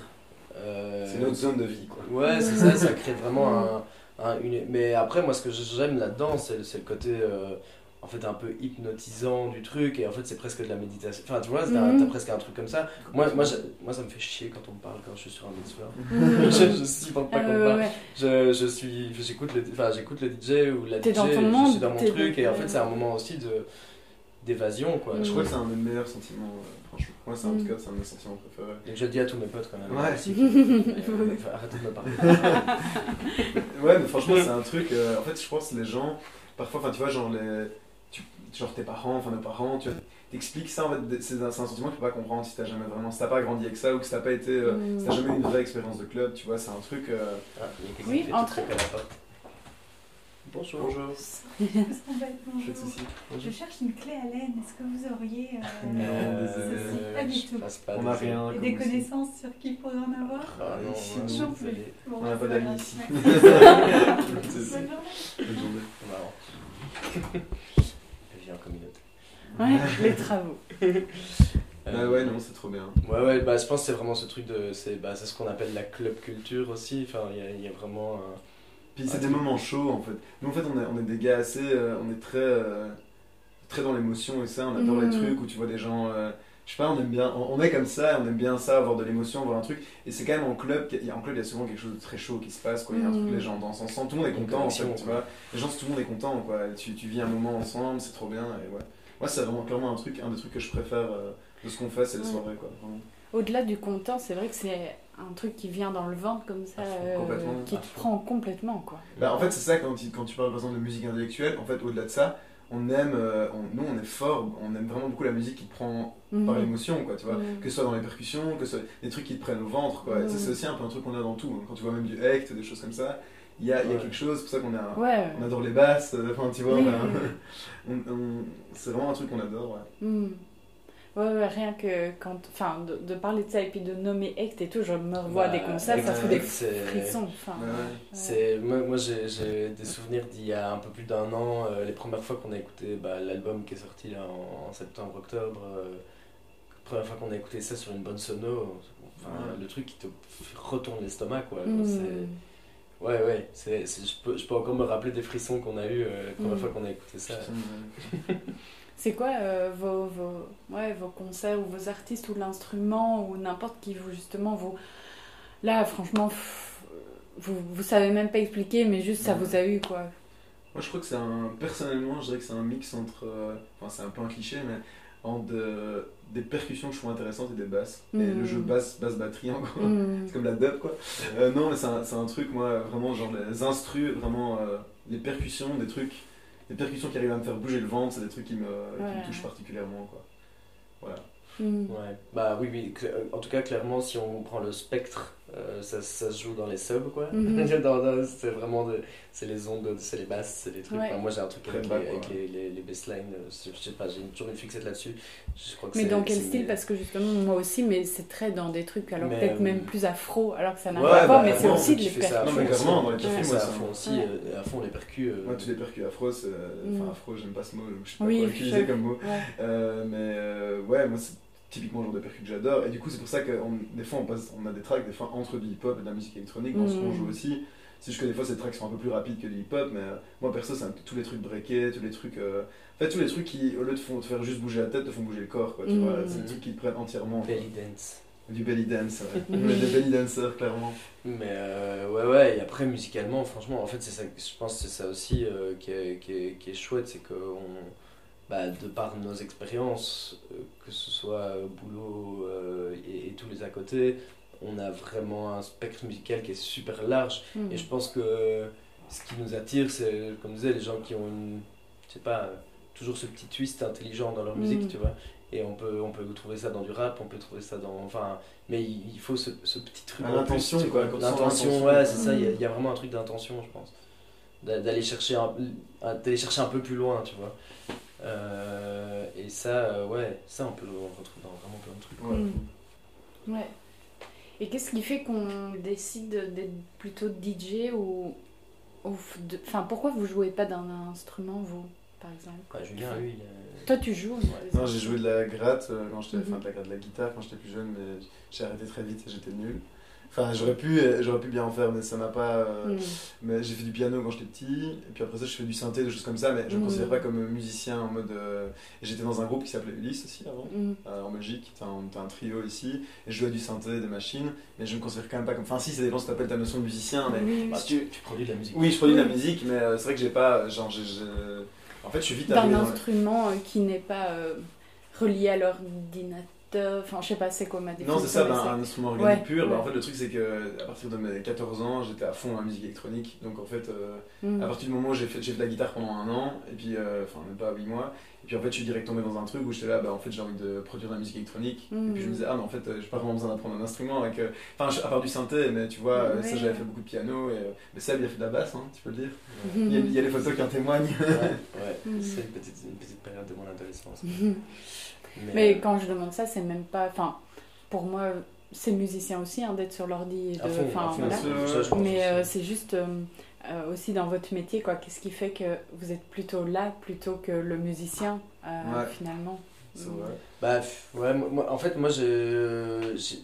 Euh, C'est notre zone de vie, quoi. Ouais, c'est ça, ça crée vraiment un, un- une... Mais après, moi, ce que j'aime là-dedans, c'est le, c'est le côté euh, en fait un peu hypnotisant du truc et en fait c'est presque de la méditation. Enfin tu vois t'as t'as presque un truc comme ça. Moi moi, je- moi ça me fait chier quand on me parle quand je suis sur un mitzvah je, je supporte pas Ah, qu'on ouais, parle. ouais, ouais. je, je suis j'écoute le enfin j'écoute le DJ ou la DJ dans ton je monde, suis dans mon truc dans- et en fait c'est un moment aussi de d'évasion quoi. Je crois que c'est un de mes meilleurs sentiments, euh, franchement. Moi, c'est en Mm. tout cas, c'est un de mes sentiments préférés. donc je le dis à tous mes potes quand même Ouais. aussi. Euh, arrêtez de me parler Ouais, mais franchement, c'est un truc. euh, en fait, je pense que les gens, parfois, enfin, tu vois, genre, les, tu- genre tes parents, enfin, nos parents, tu vois, t'expliques ça, en fait, c'est un, sentiment que tu peux pas comprendre si t'as jamais vraiment, si t'as pas grandi avec ça ou que si t'as pas été, euh, Mm. si t'as jamais eu une vraie expérience de club, tu vois, c'est un truc. euh, Ah, Oui, entre- tout truc à la porte. Bonjour Bonjour. Soucis. Je cherche une clé à laine. Est-ce que vous auriez euh, Non, Euh, désolé. Pas du je tout. passe pas On n'a désolé. rien. et comme des ici. connaissances sur qui pourrait en avoir Ah non, Ici, non, non. désolé. Bon, On n'a pas d'amis ici. Bonne journée. Marrant. Elle vit en communauté. Ouais, les travaux. Ah ouais, non, c'est trop bien. Ouais, ouais, bah, je pense que c'est vraiment ce truc de. C'est bah, c'est ce qu'on appelle la club culture aussi. Enfin, il y a, il y a vraiment. un- Puis c'est Ouais. des moments chauds en fait. Nous en fait on est, on est des gars assez. euh, on est très. euh, très dans l'émotion et ça, on adore les Mhm. trucs où tu vois des gens. euh, je sais pas, on aime bien. On, on est comme ça, on aime bien ça, avoir de l'émotion, avoir un truc. Et c'est quand même en club, qu'il y a- en club il y a souvent quelque chose de très chaud qui se passe quoi. Il y a un truc, Mhm. les gens dansent ensemble, tout le monde est content en fait, tu vois. Les gens, tout le monde est content quoi. Tu, tu vis un moment ensemble, c'est trop bien et ouais. Moi c'est vraiment clairement un truc, un des trucs que je préfère euh, de ce qu'on fait, c'est les Ouais. soirées quoi. vraiment. Au-delà du content, c'est vrai que c'est un truc qui vient dans le ventre comme ça, fond, euh, qui à te fond. prend complètement quoi. Bah, en fait, c'est ça quand tu, quand tu parles par exemple de musique intellectuelle. En fait, au-delà de ça, on aime, euh, on- nous on est fort, on aime vraiment beaucoup la musique qui te prend par Mhm. l'émotion, quoi, tu vois. Mhm. Que ce soit dans les percussions, que ce soit des trucs qui te prennent au ventre, quoi. Et ça, Mhm. c'est aussi un peu un truc qu'on a dans tout. hein. Quand tu vois même du hect, des choses comme ça, il y a, il y a Ouais. quelque chose, c'est pour ça qu'on a. Ouais. On adore les basses, euh, enfin tu vois, Oui, on a- oui. on- on- c'est vraiment un truc qu'on adore, ouais. Hmm. Ouais, ouais, rien que quand. Enfin, de, de parler de ça et puis de nommer Act et tout, je me revois Bah, des concerts, ça fout des frissons. Enfin, Ouais, ouais. C'est moi, moi j'ai j'ai des souvenirs d'il y a un peu plus d'un an, euh, les premières fois qu'on a écouté bah, l'album qui est sorti là en, en septembre octobre, euh, première fois qu'on a écouté ça sur une bonne sono, enfin, Ouais. le truc qui te retourne l'estomac quoi. Hmm. C'est- Ouais ouais, c'est c'est- je peux je peux encore me rappeler des frissons qu'on a eu euh, la première Mm. fois qu'on a écouté ça. Putain, ouais. C'est quoi euh, vos, vos, ouais, vos concerts ou vos artistes ou l'instrument ou n'importe qui vous justement vous. Là, franchement, vous, vous savez même pas expliquer, mais juste ça vous a eu quoi. Moi, je crois que c'est un. Personnellement, je dirais que c'est un mix entre. euh, Enfin, c'est un peu un cliché, mais entre de- des percussions que je trouve intéressantes et des basses. Et le jeu basse, basse batterie, en gros. Hmm. C'est comme la dub, quoi. Euh, non, mais c'est un, c'est un truc, moi, vraiment, genre les instrus, vraiment, euh, les percussions, des trucs. Les percussions qui arrivent à me faire bouger le ventre, c'est des trucs qui me, qui me touchent particulièrement, quoi. Voilà. Ouais, bah oui, oui. En tout cas, clairement, si on prend le spectre, euh, ça, ça se joue dans les subs, quoi. Dans- dans- c'est vraiment de- c'est les ondes, c'est les basses, c'est les trucs. Ouais. Enfin, moi, j'ai un truc Très avec, bas, les, avec les, les, les basslines. euh, Je sais pas, j'ai toujours une fixette là-dessus. Je crois que Mais dans quel style? mes- Parce que justement, moi aussi, mais c'est très dans des trucs, alors peut-être euh, même plus afro, alors que ça n'a ouais, rien à voir, bah, mais c'est vraiment, aussi de tu les fais ça à percussions. Non, mais les Tu perfus, fais moi, ça à fond aussi, Ouais. euh, à fond les percus. euh, Moi, tous les percus afro, c'est. Mm. Enfin, afro, j'aime pas ce mot, je sais pas quoi utiliser comme mot. Ouais. Mais ouais, moi c'est typiquement le genre de percus que j'adore. Et du coup, c'est pour ça que on- des fois on, passe, on a des tracks des fois entre du hip-hop et de la musique électronique dans ce qu'on Mhm. joue aussi. C'est juste que des fois ces tracks sont un peu plus rapides que du hip-hop, mais euh, moi perso, c'est un- tous les trucs breakés, tous les trucs. euh, En fait, tous les trucs qui, au lieu de font- te faire juste bouger la tête, te font bouger le corps, quoi. Tu Mhm. vois, c'est des trucs qui te prennent entièrement. quoi. Belly dance. Du belly dance, ouais. On est des belly dancers, clairement. Mais euh, ouais, ouais, et après musicalement, franchement, en fait, c'est ça, je pense que c'est ça aussi euh, qui, est, qui, est, qui est chouette, c'est que on, bah, de par nos expériences, euh, que ce soit euh, boulot euh, et, et tous les à côté, on a vraiment un spectre musical qui est super large. Hmm. Et je pense que ce qui nous attire, c'est, comme je disais, les gens qui ont une, je sais pas, toujours ce petit twist intelligent dans leur musique, Mhm. tu vois. Et on peut, on peut trouver ça dans du rap, on peut trouver ça dans. Enfin, mais il il faut ce, ce petit truc. Ah, en l'intention, quoi, L'intention, ouais, c'est ça, il y, a- Mhm. il y a vraiment un truc d'intention, je pense. D'a- D'aller chercher, un, chercher un peu plus loin, tu vois. Euh, et ça, euh, ouais, ça, on peut le retrouver dans vraiment plein de trucs. Ouais. Mm. Ouais. Et qu'est-ce qui fait qu'on décide d'être plutôt DJ ou. ou f- de- Enfin, pourquoi vous jouez pas d'un instrument, vous, par exemple? Ouais, Julien, lui, il est- Toi, tu joues Non, j'ai joué de la gratte euh, quand j'étais, enfin de la gratte de la guitare quand j'étais plus jeune, mais j'ai arrêté très vite et j'étais nul. Enfin, j'aurais pu, euh, j'aurais pu bien en faire, mais ça m'a pas. euh, Mm. Mais j'ai fait du piano quand j'étais petit, et puis après ça, je fais du synthé, des choses comme ça, mais je me Mm. considère pas comme musicien en mode. euh, J'étais dans un groupe qui s'appelait Ulysse aussi avant. Mm. euh, en Belgique, t'as un, t'as un trio ici, et je jouais du synthé, des machines, mais je me considère quand même pas comme. Enfin, si, ça dépend si t'appelles ta notion de musicien, mais. Oui, Bah, tu, tu produis de la musique. Oui, je produis de la musique, mais euh, c'est vrai que j'ai pas. Genre, j'ai. j'ai- En fait, je suis vite D'un dans. instrument qui n'est pas euh, relié à l'ordinateur. Enfin, je sais pas, c'est quoi ma définition Non, c'est ça, ben, un instrument organique Ouais, pur. ben, en fait, le truc, c'est que à partir de mes 14 ans, j'étais à fond dans la musique électronique. Donc, en fait, euh, Mm. à partir du moment où j'ai fait, j'ai fait de la guitare pendant un an, et puis, euh, enfin, même pas 8 mois, et puis en fait, je suis direct tombé dans un truc où j'étais là, bah, en fait, j'ai envie de produire de la musique électronique. Et puis, je me Mm. disais, ah, mais en fait, j'ai pas vraiment besoin d'apprendre un instrument. Avec, euh, Enfin, à part du synthé, mais tu vois, ça, j'avais fait beaucoup de piano. Et, euh, mais Seb, il a fait de la basse, hein, tu peux le dire. Il y, a, il y a les photos qui en témoignent. Ouais, ouais. Mm. c'est une petite, une petite période de mon adolescence. Mais, Mais euh, quand je demande ça, c'est même pas. Enfin, pour moi, c'est musicien aussi hein, d'être sur l'ordi. enfin, voilà. Mais euh, c'est juste euh, aussi dans votre métier, quoi. Qu'est-ce qui fait que vous êtes plutôt là plutôt que le musicien, euh, Ouais. finalement? Vrai. Bah, ouais, moi- moi, en fait, moi, je, j'ai-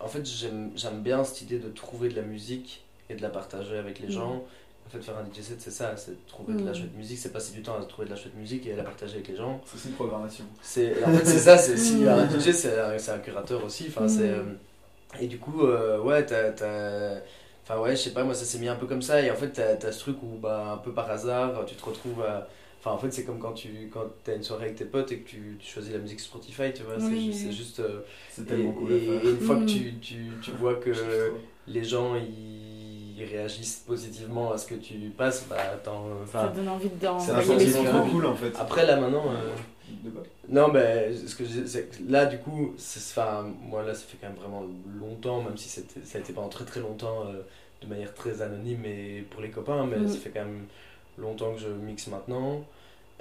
en fait, j'aime, j'aime bien cette idée de trouver de la musique et de la partager avec les Mm. gens. En fait, faire un DJ set, c'est ça, c'est trouver de la Mm. chouette musique, c'est passer du temps à trouver de la chouette musique et à la partager avec les gens. C'est aussi une programmation. C'est, en fait, c'est ça, c'est, si Mm. un DJ, c'est un, c'est un curateur aussi. Enfin, Mm. c'est, euh, et du coup, euh, ouais, t'as, t'as- Enfin, ouais, je sais pas, moi, ça s'est mis un peu comme ça. Et en fait, t'as, t'as ce truc où, bah, un peu par hasard, tu te retrouves à. Enfin, en fait, c'est comme quand tu quand as une soirée avec tes potes et que tu, tu choisis la musique Spotify, tu vois. c'est, Oui, ju- c'est juste. euh, C'est et, tellement cool et- et une fois que tu, tu, tu vois que les gens ils réagissent positivement à ce que tu passes, bah attends. Ça donne envie C'est un sentiment cool en fait. après là maintenant. euh, De quoi non, ben, ce que je dis, c'est que là, du coup, enfin, moi, là, ça fait quand même vraiment longtemps, même si ça a été pendant très très longtemps, euh, de manière très anonyme et pour les copains, mais Mhm. ça fait quand même longtemps que je mixe maintenant.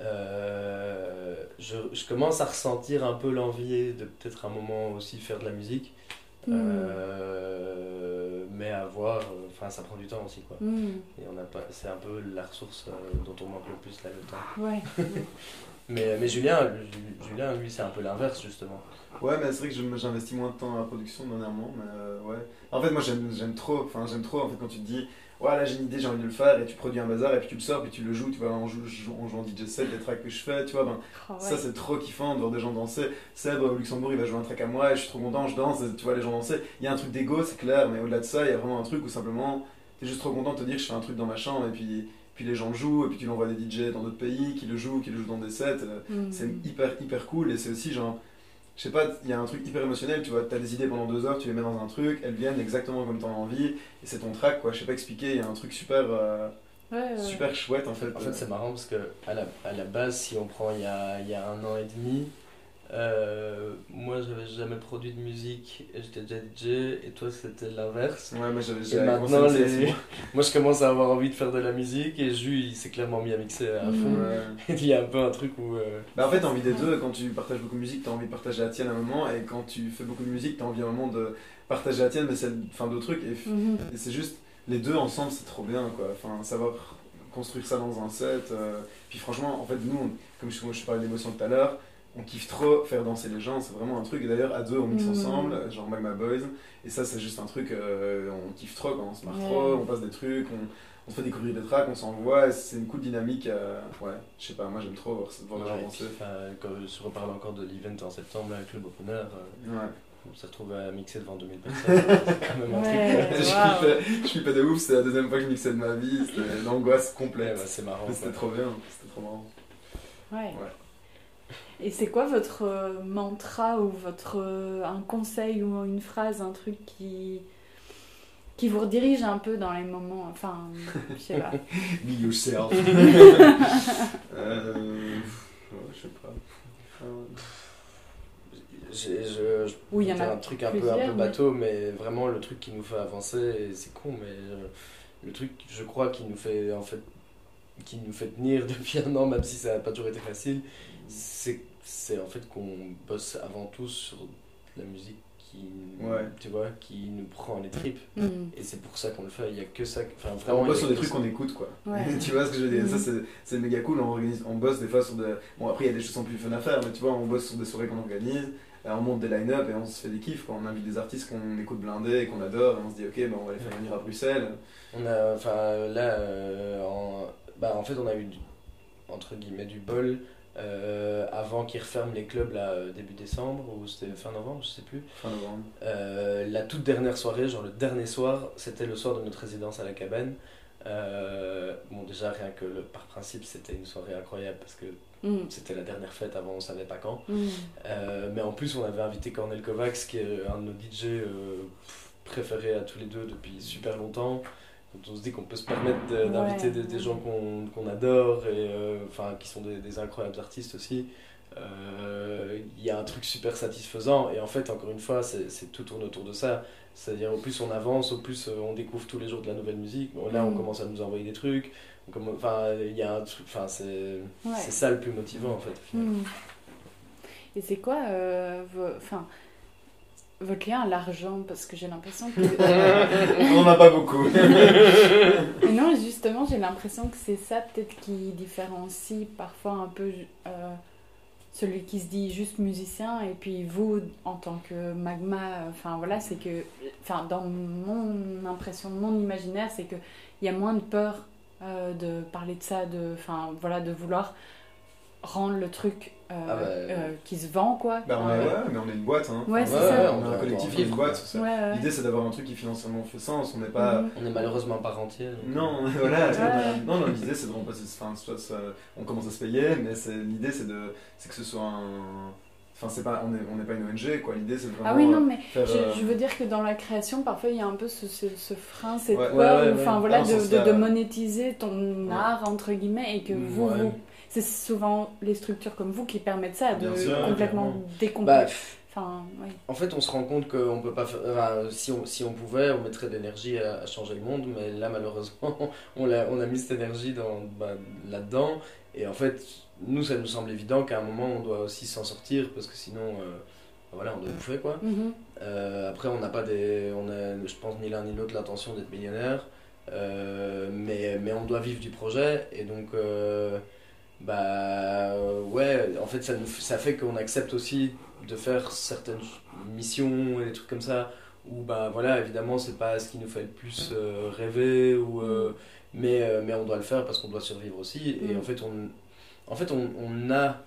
Euh, je, je commence à ressentir un peu l'envie de peut-être un moment aussi faire de la musique. Mm. Euh, mais à voir, enfin, ça prend du temps aussi, quoi. Mm. Et on n'a pas, c'est un peu la ressource euh, dont on manque le plus là, le temps. Ouais. Mais, mais Julien, lui- Julien, lui, c'est un peu l'inverse, justement. Ouais, mais c'est vrai que j'investis moins de temps dans la production dernièrement, mais euh, ouais. En fait, moi j'aime j'aime trop, enfin j'aime trop en fait quand tu te dis, ouais là j'ai une idée, j'ai envie de le faire, et tu produis un bazar, et puis tu le sors, puis tu le joues, tu vois, on joue, on joue en DJ set, les tracks que je fais, tu vois, ben, Oh, ouais. ça c'est trop kiffant de voir des gens danser. Seb au Luxembourg, il va jouer un track à moi, et je suis trop content, je danse, et tu vois les gens danser. Il y a un truc d'ego, c'est clair, mais au-delà de ça, il y a vraiment un truc où simplement, t'es juste trop content de te dire, je fais un truc dans ma chambre, et puis, puis les gens le jouent, et puis tu l'envoies des DJ dans d'autres pays, qui le jouent, qui le jouent dans des sets. euh, Mm. c'est hyper hyper cool et c'est aussi genre je sais pas il y a un truc hyper émotionnel tu vois t'as des idées pendant deux heures tu les mets dans un truc elles viennent exactement comme t'en as envie et c'est ton track quoi je sais pas expliquer il y a un truc super euh, Ouais, ouais. super chouette en fait En fait, c'est marrant parce que à la, à la base, si on prend il y a, il y a un an et demi, euh, moi j'avais jamais produit de musique et j'étais déjà DJ et toi c'était l'inverse. ouais moi j'avais Et j'avais maintenant, commencé à les... mixer, moi je commence à avoir envie de faire de la musique et Jus il s'est clairement mis à mixer à fond. Ouais. il y a un peu un truc où. euh, Bah en fait t'as envie des deux quand tu partages beaucoup de musique t'as envie de partager la tienne à un moment et quand tu fais beaucoup de musique t'as envie à un moment de partager la tienne mais c'est enfin d'autres trucs et, Mhm. et c'est juste les deux ensemble c'est trop bien quoi enfin savoir construire ça dans un set euh, puis franchement en fait nous on- comme je, moi, je parlais d'émotion tout à l'heure on kiffe trop faire danser les gens c'est vraiment un truc et d'ailleurs à deux on mixe Mhm. ensemble genre Magma Boys et ça c'est juste un truc euh, on kiffe trop quand on se marre Ouais. trop on passe des trucs on, on se fait découvrir des tracks on s'envoie c'est une cool dynamique euh, ouais je sais pas moi j'aime trop voir, voir les ouais, gens et danser quand je reparle encore de l'event en septembre avec Club Opener, euh, ouais on s'est retrouvé à mixer devant 2000 personnes. c'est quand même un Ouais. truc. je Waouh. kiffais je kiffais de ouf c'était la deuxième fois que je mixais de ma vie c'était l'angoisse Ouais, complète bah, c'est marrant. C'était trop bien c'était trop marrant Ouais. Et c'est quoi votre euh, mantra ou votre euh, un conseil ou une phrase, un truc qui qui vous redirige un peu dans les moments, enfin, je sais pas. Be yourself. euh, je sais pas. Euh, J'ai- je, je Oui, il y en c'est a un truc un peu, un peu bateau, mais vraiment le truc qui nous fait avancer, c'est con, mais euh, le truc, je crois, qui nous fait en fait, qui nous fait tenir depuis un an, même si ça n'a pas toujours été facile, c'est c'est en fait qu'on bosse avant tout sur la musique qui, Ouais. tu vois, qui nous prend les tripes. Mm. Et c'est pour ça qu'on le fait. Il y a que ça. Enfin, vraiment. on bosse sur des trucs qu'on écoute quoi. Ouais. tu vois ce que je veux dire? Ça Mhm. c'est- c'est méga cool, on, organise, on bosse des fois sur des... Bon après il y a des choses qui sont plus fun à faire, mais tu vois on bosse sur des soirées qu'on organise, et on monte des line-up et on se fait des kiffs quand on invite des artistes qu'on écoute blindés et qu'on adore, et on se dit ok ben, on va les faire venir à Bruxelles. On a, enfin là, euh, en, bah, en fait, on a eu du- entre guillemets du bol euh, avant qu'ils referment les clubs là euh, début décembre ou c'était fin novembre, je sais plus. Fin novembre. Euh, la toute dernière soirée, genre le dernier soir, c'était le soir de notre résidence à la cabane. Euh, bon, déjà, rien que le, par principe, c'était une soirée incroyable parce que Mm. c'était la dernière fête avant, on savait pas quand. Mm. Euh, mais en plus, on avait invité Cornel Kovacs, qui est un de nos DJ euh, préférés à tous les deux depuis super longtemps. Quand on se dit qu'on peut se permettre de- d'inviter Ouais. des, des gens qu'on qu'on adore et euh, enfin qui sont des, des incroyables artistes aussi. Euh, Il y a un truc super satisfaisant et en fait, encore une fois, c'est tout tourne autour de ça. C'est-à-dire, au plus on avance, au plus euh, on découvre tous les jours de la nouvelle musique. Bon, là, on Mm. commence à nous envoyer des trucs. Enfin, il y a un. Enfin, c'est Ouais. ça le plus motivant en fait. au final. Mm. Et c'est quoi euh, enfin, votre lien à l'argent Parce que j'ai l'impression que. on en a pas beaucoup. Non, justement, j'ai l'impression que c'est ça peut-être qui différencie parfois un peu euh, celui qui se dit juste musicien et puis vous en tant que magma. Enfin voilà, c'est que. Enfin, dans mon impression, mon imaginaire, c'est qu'il y a moins de peur euh, de parler de ça, de, enfin, voilà, de vouloir rendre le truc Ah bah, euh, qui se vend, quoi. Bah on est, Euh, ouais, mais on est une boîte. Hein. Ouais, c'est on, ça. est- on est un collectif, est une boîte. L'idée c'est d'avoir un truc qui financièrement fait sens. On n'est pas. On est malheureusement pas rentier. donc- Non, voilà. Non, non, l'idée c'est de remplacer. Enfin, soit ça- on commence à se payer, mais c'est l'idée c'est de, c'est que ce soit un. Enfin, c'est pas, on n'est on n'est pas une ONG quoi. L'idée c'est vraiment. Ah oui, non, mais faire, je, euh, je veux dire que dans la création, parfois, il y a un peu ce, ce, ce frein, cette Ouais, peur, ouais, ouais, ou, enfin ouais. voilà, ce de, de, monétiser ton Ouais. art, entre guillemets, et que vous, ouais. vous- c'est souvent les structures comme vous qui permettent ça, de sûr, complètement décomplexer. Bah, Enfin, oui. en fait, on se rend compte qu'on peut pas faire. enfin, si, on, si on pouvait, on mettrait de l'énergie à, à changer le monde, mais là, malheureusement, on a, on a mis cette énergie dans, bah, là-dedans. Et en fait, nous, ça nous semble évident qu'à un moment, on doit aussi s'en sortir, parce que sinon, euh, voilà, on doit bouffer, quoi. Mhm. Euh, après, on n'a pas des. On a, je pense, ni l'un ni l'autre l'intention d'être millionnaire. Euh, mais, mais on doit vivre du projet. Et donc, euh, bah ouais, en fait, ça, nous, ça fait qu'on accepte aussi de faire certaines missions et des trucs comme ça. Où, bah voilà, évidemment, c'est pas ce qui nous fait le plus euh, rêver. Ou, euh, mais, euh, mais on doit le faire parce qu'on doit survivre aussi. Et Mm. en fait, on, en fait, on, on a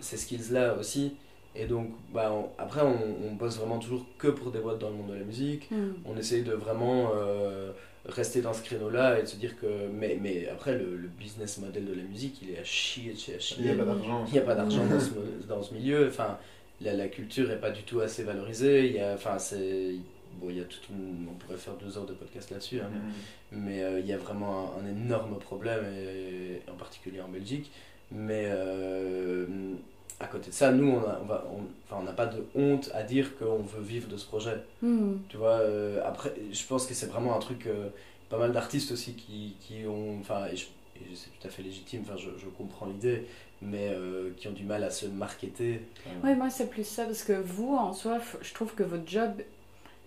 ces skills-là aussi. Et donc, bah, on- après, on, on bosse vraiment toujours que pour des boîtes dans le monde de la musique. On essaye de vraiment euh, rester dans ce créneau-là et de se dire que. Mais, mais après, le, le business model de la musique, il est à chier de chez à chier. Il n'y a pas d'argent. Il n'y a pas d'argent dans ce, dans ce milieu. Enfin, la, la culture n'est pas du tout assez valorisée. Il y a, enfin, c'est. Bon, il y a toute une- on pourrait faire deux heures de podcast là-dessus, hein, Mhm. mais euh, il y a vraiment un, un énorme problème, et, en particulier en Belgique. Mais euh, à côté de ça, nous, on a- on va- on- enfin, on n'a pas de honte à dire qu'on veut vivre de ce projet. Mhm. Tu vois, euh, après, je pense que c'est vraiment un truc. euh, pas mal d'artistes aussi qui, qui ont. Enfin, et, c'est tout à fait légitime, enfin, je, je comprends l'idée, mais euh, qui ont du mal à se marketer. Ouais, moi c'est plus ça parce que vous en soi, je trouve que votre job,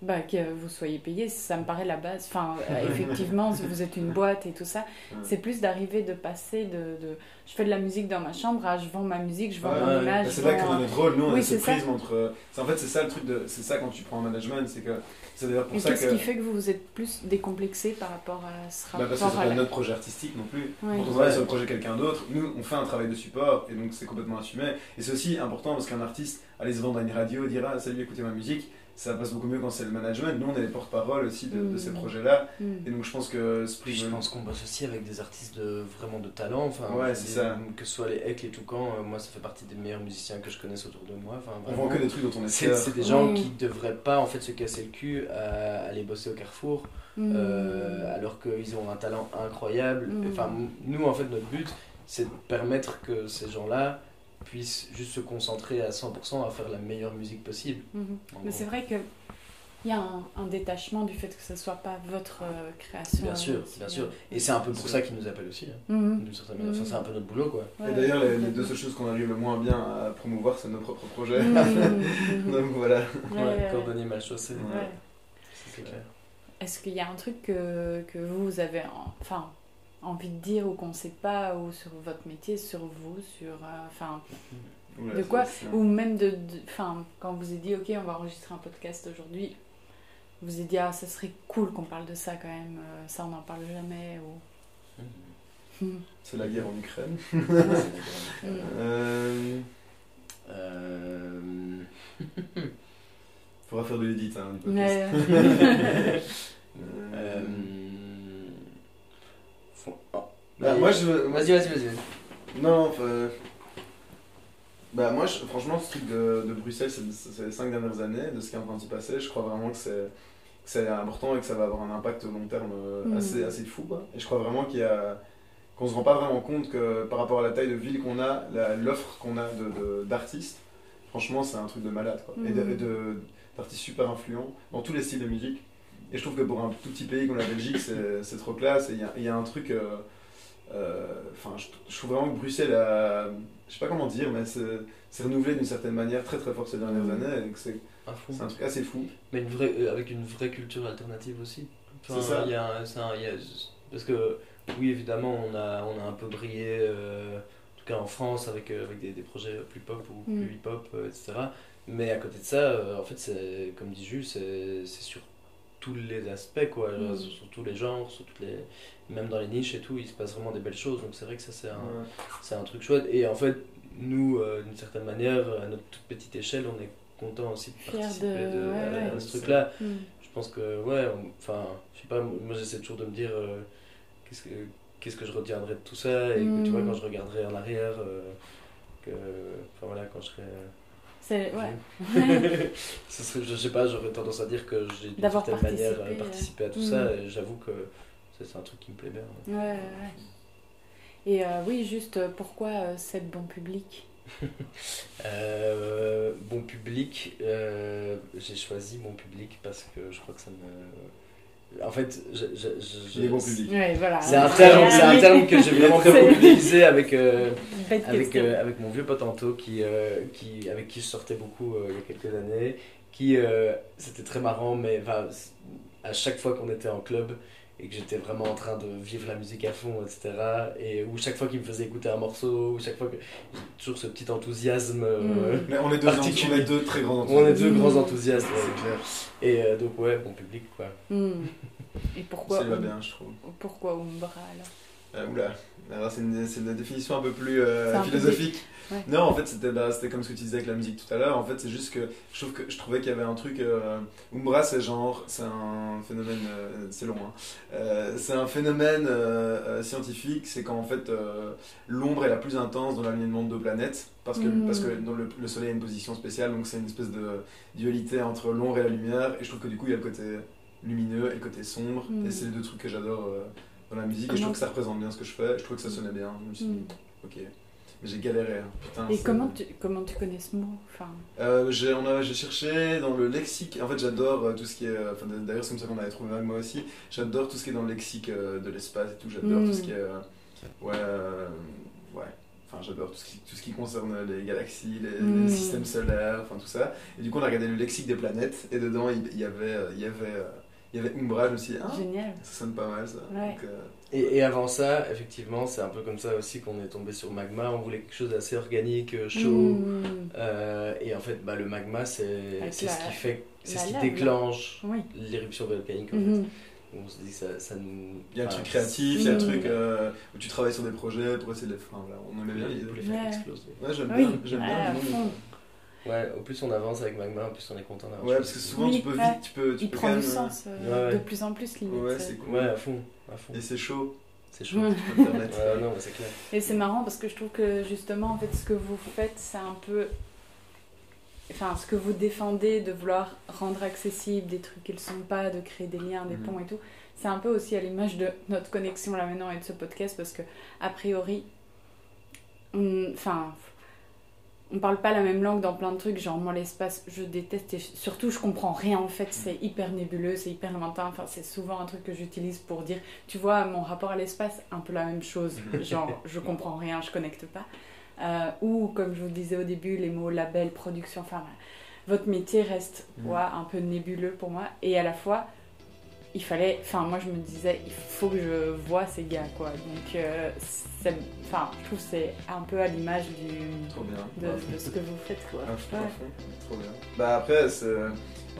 bah, que vous soyez payé, ça me paraît la base. Enfin, euh, effectivement, si vous êtes une boîte et tout ça, c'est plus d'arriver de passer de, de- Je fais de la musique dans ma chambre à je vends ma musique, je vends mon ouais. image. Bah, c'est là vends un- notre rôle, nous on Oui, a ce prisme entre. c'est- En fait, c'est ça le truc de. C'est ça quand tu prends un management, c'est que. C'est d'ailleurs pour Et ça qu'est-ce que. qui fait que vous vous êtes plus décomplexé par rapport à ce Bah rapport parce que c'est pas la- notre projet artistique non plus. Ouais. Quand on travaille sur le projet de quelqu'un d'autre, nous on fait un travail de support et donc c'est complètement assumé. Et c'est aussi important parce qu'un artiste aller se vendre à une radio et dire ah, salut écoutez ma musique, ça passe beaucoup mieux quand c'est le management. Nous on est les porte-parole aussi de, de Mm. ces projets-là. Mm. Et donc je pense que ce Puis je pense qu'on bosse aussi avec des artistes de, vraiment de talent. Enfin, Ouais, c'est ça. Que ce soit les Heck, les Toucans, euh, moi ça fait partie des meilleurs musiciens que je connaisse autour de moi. Enfin, On vend que des trucs dont on est C'est fier. c'est des gens qui devraient pas en fait se casser le cul à aller bosser au Carrefour Mm. euh, alors qu'ils ont un talent incroyable. Enfin, nous en fait notre but c'est de permettre que ces gens-là puissent juste se concentrer à 100% à faire la meilleure musique possible. Mhm. Mais c'est vrai que il y a un, un détachement du fait que ce soit pas votre euh, création. Bien sûr, bien euh. sûr. Et c'est un peu pour ça qu'ils nous appellent aussi. Hein, Mhm. d'une certaine manière. Enfin, c'est un peu notre boulot, quoi. Ouais, Et d'ailleurs, les, deux seules choses qu'on arrive le moins bien à promouvoir, c'est nos propres projets. Mhm, mhm. Donc voilà. Ouais, Ouais, ouais, cordonnier mal chaussé. Ouais. ouais. C'est clair. Est-ce qu'il y a un truc que, que vous avez en- enfin, envie de dire ou qu'on ne sait pas, ou sur votre métier, sur vous, sur. euh, Enfin, De quoi c'est- ou même de. Enfin, quand vous avez dit, ok, on va enregistrer un podcast aujourd'hui, vous avez dit, ah, ça serait cool qu'on parle de ça quand même, euh, ça on n'en parle jamais, ou. C'est la guerre en Ukraine. Hmm. Euh, Euh... faudra faire de l'édit, hein, du podcast. Ouais. Euh, euh... oh. bah, moi, je. Vas-y, vas-y, vas-y. Non, enfin. Bah, moi, je- franchement, ce truc de, de Bruxelles, c'est les cinq dernières années, de ce qui est en train de s'y passer, je crois vraiment que c'est que c'est important et que ça va avoir un impact au long terme euh, assez, assez fou. Quoi. Et je crois vraiment qu'il y a. qu'on se rend pas vraiment compte que par rapport à la taille de ville qu'on a, l'offre qu'on a d'artistes, de, d'artistes franchement, c'est un truc de malade. Quoi. Et de- de- d'artistes super influents dans tous les styles de musique. Et je trouve que pour un tout petit pays comme la Belgique, c'est trop classe. Et il y a, il y a un truc. euh, euh, Enfin, je, je trouve vraiment que Bruxelles a. Je sais pas comment dire, mais c'est renouvelé d'une certaine manière très très fort ces dernières Mhm. années. Et que c'est Un truc assez fou. Mais une vraie, euh, avec une vraie culture alternative aussi. C'est ça. il y a un- c'est un- il y a- parce que, oui, évidemment, on a, on a un peu brillé, euh, en tout cas en France, avec, euh, avec des, des projets plus pop ou Mm. plus hip-hop, euh, etc. Mais à côté de ça, euh, en fait, c'est, comme dit Jules, c'est c'est sur tous les aspects, quoi. Mm. Sur, tous les genres, sur toutes les... même dans les niches et tout, il se passe vraiment des belles choses. Donc c'est vrai que ça, c'est un, Ouais. c'est un truc chouette. Et en fait, nous, euh, d'une certaine manière, à notre toute petite échelle, on est content aussi de participer de- ouais, à, ouais. ce truc-là. Hmm. Je pense que, ouais, enfin, je sais pas, moi j'essaie toujours de me dire euh, qu'est-ce que qu'est-ce que je retiendrai de tout ça et que tu vois, Mm. quand je regarderai en arrière, euh, que, enfin voilà, quand je serai. C'est. Ouais. serait, je sais pas, j'aurais tendance à dire que j'ai d'une certaine manière participé, euh, participé à tout mm. ça et j'avoue que ça, c'est un truc qui me plaît bien. Ouais, ouais. Et euh, oui, juste euh, pourquoi euh, c'est bon public? Euh, bon public, euh, j'ai choisi mon public parce que je crois que ça me. En fait, je, je, je- je- public. Ouais, voilà. C'est un terme, c'est un terme que j'ai vraiment utilisé avec, euh, avec, euh, avec mon vieux pote Anto, qui, euh, qui, avec qui je sortais beaucoup euh, il y a quelques années. Qui, euh, c'était très marrant, mais à chaque fois qu'on était en club et que j'étais vraiment en train de vivre la musique à fond, etc. Et où chaque fois qu'il me faisait écouter un morceau, ou chaque fois que. j'ai toujours ce petit enthousiasme. euh, Mm. Mais on est deux, on est deux très grands On est deux Mm. grands enthousiastes, ouais. C'est clair. Et euh, donc, ouais, bon public, quoi. Hmm. Et pourquoi Ça va bien, je trouve. Pourquoi Umbra alors? Euh, oula, c'est une, une définition un peu plus euh, peu philosophique. Ouais. Non, en fait, c'était bah, comme ce que tu disais avec la musique tout à l'heure. En fait, c'est juste que je trouve que je trouvais qu'il y avait un truc. Euh, Umbra, c'est genre, c'est un phénomène, euh, c'est long. Hein. Euh, c'est un phénomène scientifique. C'est quand en fait l'ombre est la plus intense dans l'alignement de deux planètes, parce que Mm. parce que dans le, le Soleil a une position spéciale, donc c'est une espèce de dualité entre l'ombre et la lumière. Et je trouve que du coup, il y a le côté lumineux et le côté sombre. Mm. Et c'est les deux trucs que j'adore dans la musique. Et je trouve que ça représente bien ce que je fais. Je trouve que ça sonnait bien. Je me suis dit, Mm. ok. Mais j'ai galéré. hein. Putain, Et comment tu, comment tu connais ce mot enfin, Euh, j'ai, on a, j'ai cherché dans le lexique. En fait, j'adore euh, tout ce qui est. euh, Enfin, d'ailleurs, c'est comme ça qu'on avait trouvé avec moi aussi. J'adore tout ce qui est dans le lexique de l'espace et tout. J'adore Mm. tout ce qui est. ouais. ouais. Enfin, j'adore tout ce, qui, tout ce qui concerne les galaxies, les, Mm. les systèmes solaires, enfin tout ça. Et du coup, on a regardé le lexique des planètes. Et dedans, il, y avait. Il y avait il y avait Umbra, je me suis dit, ah, Génial. ça sonne pas mal ça. Ouais. Donc, euh, Et, et avant ça, effectivement, c'est un peu comme ça aussi qu'on est tombé sur Magma. On voulait quelque chose d'assez organique, euh, chaud. Hmm. Euh, et en fait, bah, le magma, c'est la- ce qui fait, c'est la ce qui lave, déclenche Oui. l'éruption volcanique. En fait. On se dit que ça, ça nous. Il y a un truc créatif, il y a un Mm. truc euh, où tu travailles sur des projets pour essayer de les. Enfin, voilà, on aimait bien l'idée. pour les faire Ouais. exploser. Ouais, j'aime Oui, bien, j'aime bien Ouais, au plus on avance avec magma, au plus on est content d'avoir. Ouais, parce que souvent Oui, tu peux ouais. vite, tu peux, tu Il peux prend quand du même, sens euh, Ouais, ouais. de plus en plus limite. Ouais, c'est cool. Ouais, à fond, à fond. Et c'est chaud, C'est chaud. Tu peux te permettre. Ouais, non, c'est clair. Et c'est marrant parce que je trouve que justement, en fait, ce que vous faites, c'est un peu. Enfin, ce que vous défendez de vouloir rendre accessible des trucs qui ne le sont pas, de créer des liens, des Mhm. ponts et tout, c'est un peu aussi à l'image de notre connexion là maintenant et de ce podcast parce que, a priori, on- enfin, on parle pas la même langue dans plein de trucs, genre moi l'espace je déteste et surtout je comprends rien en fait, c'est hyper nébuleux, c'est hyper lointain, enfin c'est souvent un truc que j'utilise pour dire, tu vois mon rapport à l'espace, un peu la même chose, genre je comprends rien, je connecte pas. Euh, ou comme je vous disais au début, les mots label, production, enfin votre métier reste ouais, un peu nébuleux pour moi. Et à la fois il fallait, enfin moi je me disais il faut que je vois ces gars quoi, donc euh, enfin je trouve que c'est un peu à l'image du Trop bien. de, de ce que vous faites quoi. Ah, je Ouais. Trop bien. Bah après,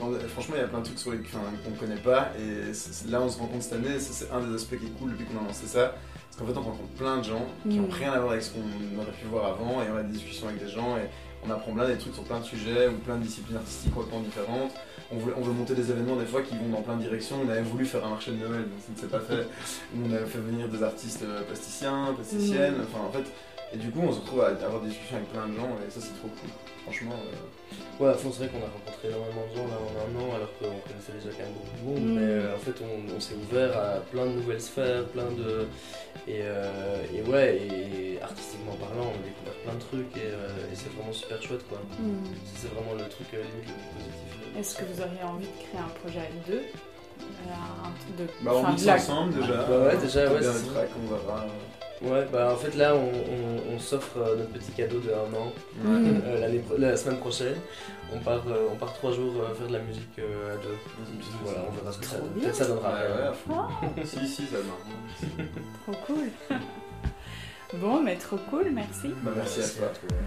on- franchement, il y a plein de trucs sur les- qu'on ne connaît pas. Et là, on se rend compte cette année, c'est c'est un des aspects qui est cool depuis qu'on a lancé ça. Parce qu'en fait, on rencontre plein de gens qui n'ont Mm. rien à voir avec ce qu'on aurait pu voir avant. Et on a des discussions avec des gens. Et on apprend plein des trucs sur plein de sujets ou plein de disciplines artistiques complètement différentes. On veut, on veut monter des événements des fois qui vont dans plein de directions. On avait voulu faire un marché de Noël, donc ça ne s'est pas fait. On avait fait venir des artistes euh, plasticiens, plasticiennes. Mm. Enfin, en fait, et du coup, on se retrouve à avoir des discussions avec plein de gens. Et ça, c'est trop cool. Franchement. euh, Ouais, à fond, c'est vrai qu'on a rencontré énormément de gens là en un an, alors qu'on connaissait déjà quand même beaucoup de monde. Mm. Mais euh, en fait, on, on s'est ouvert à plein de nouvelles sphères, plein de. Et, euh, et ouais, et artistiquement parlant, on a découvert plein de trucs et, euh, et c'est vraiment super chouette quoi. Hmm. C'est vraiment le truc euh, limite le plus positif. Est-ce que vous auriez envie de créer un projet à deux Euh, Un truc de. Bah, on enfin, de la- ensemble déjà. Bah ouais, déjà, ouais, c'est tracks, on verra. Ouais, bah en fait là, on, on- on s'offre euh, notre petit cadeau de un an euh, l'année la semaine prochaine. On part, euh, on part trois jours euh, faire de la musique euh, à deux. Voilà, on verra ce que ça. Peut-être ça donnera Ouais, fond. si, si, ça marche. Trop cool. bon, mais trop cool, merci. Bah, merci à toi. toi.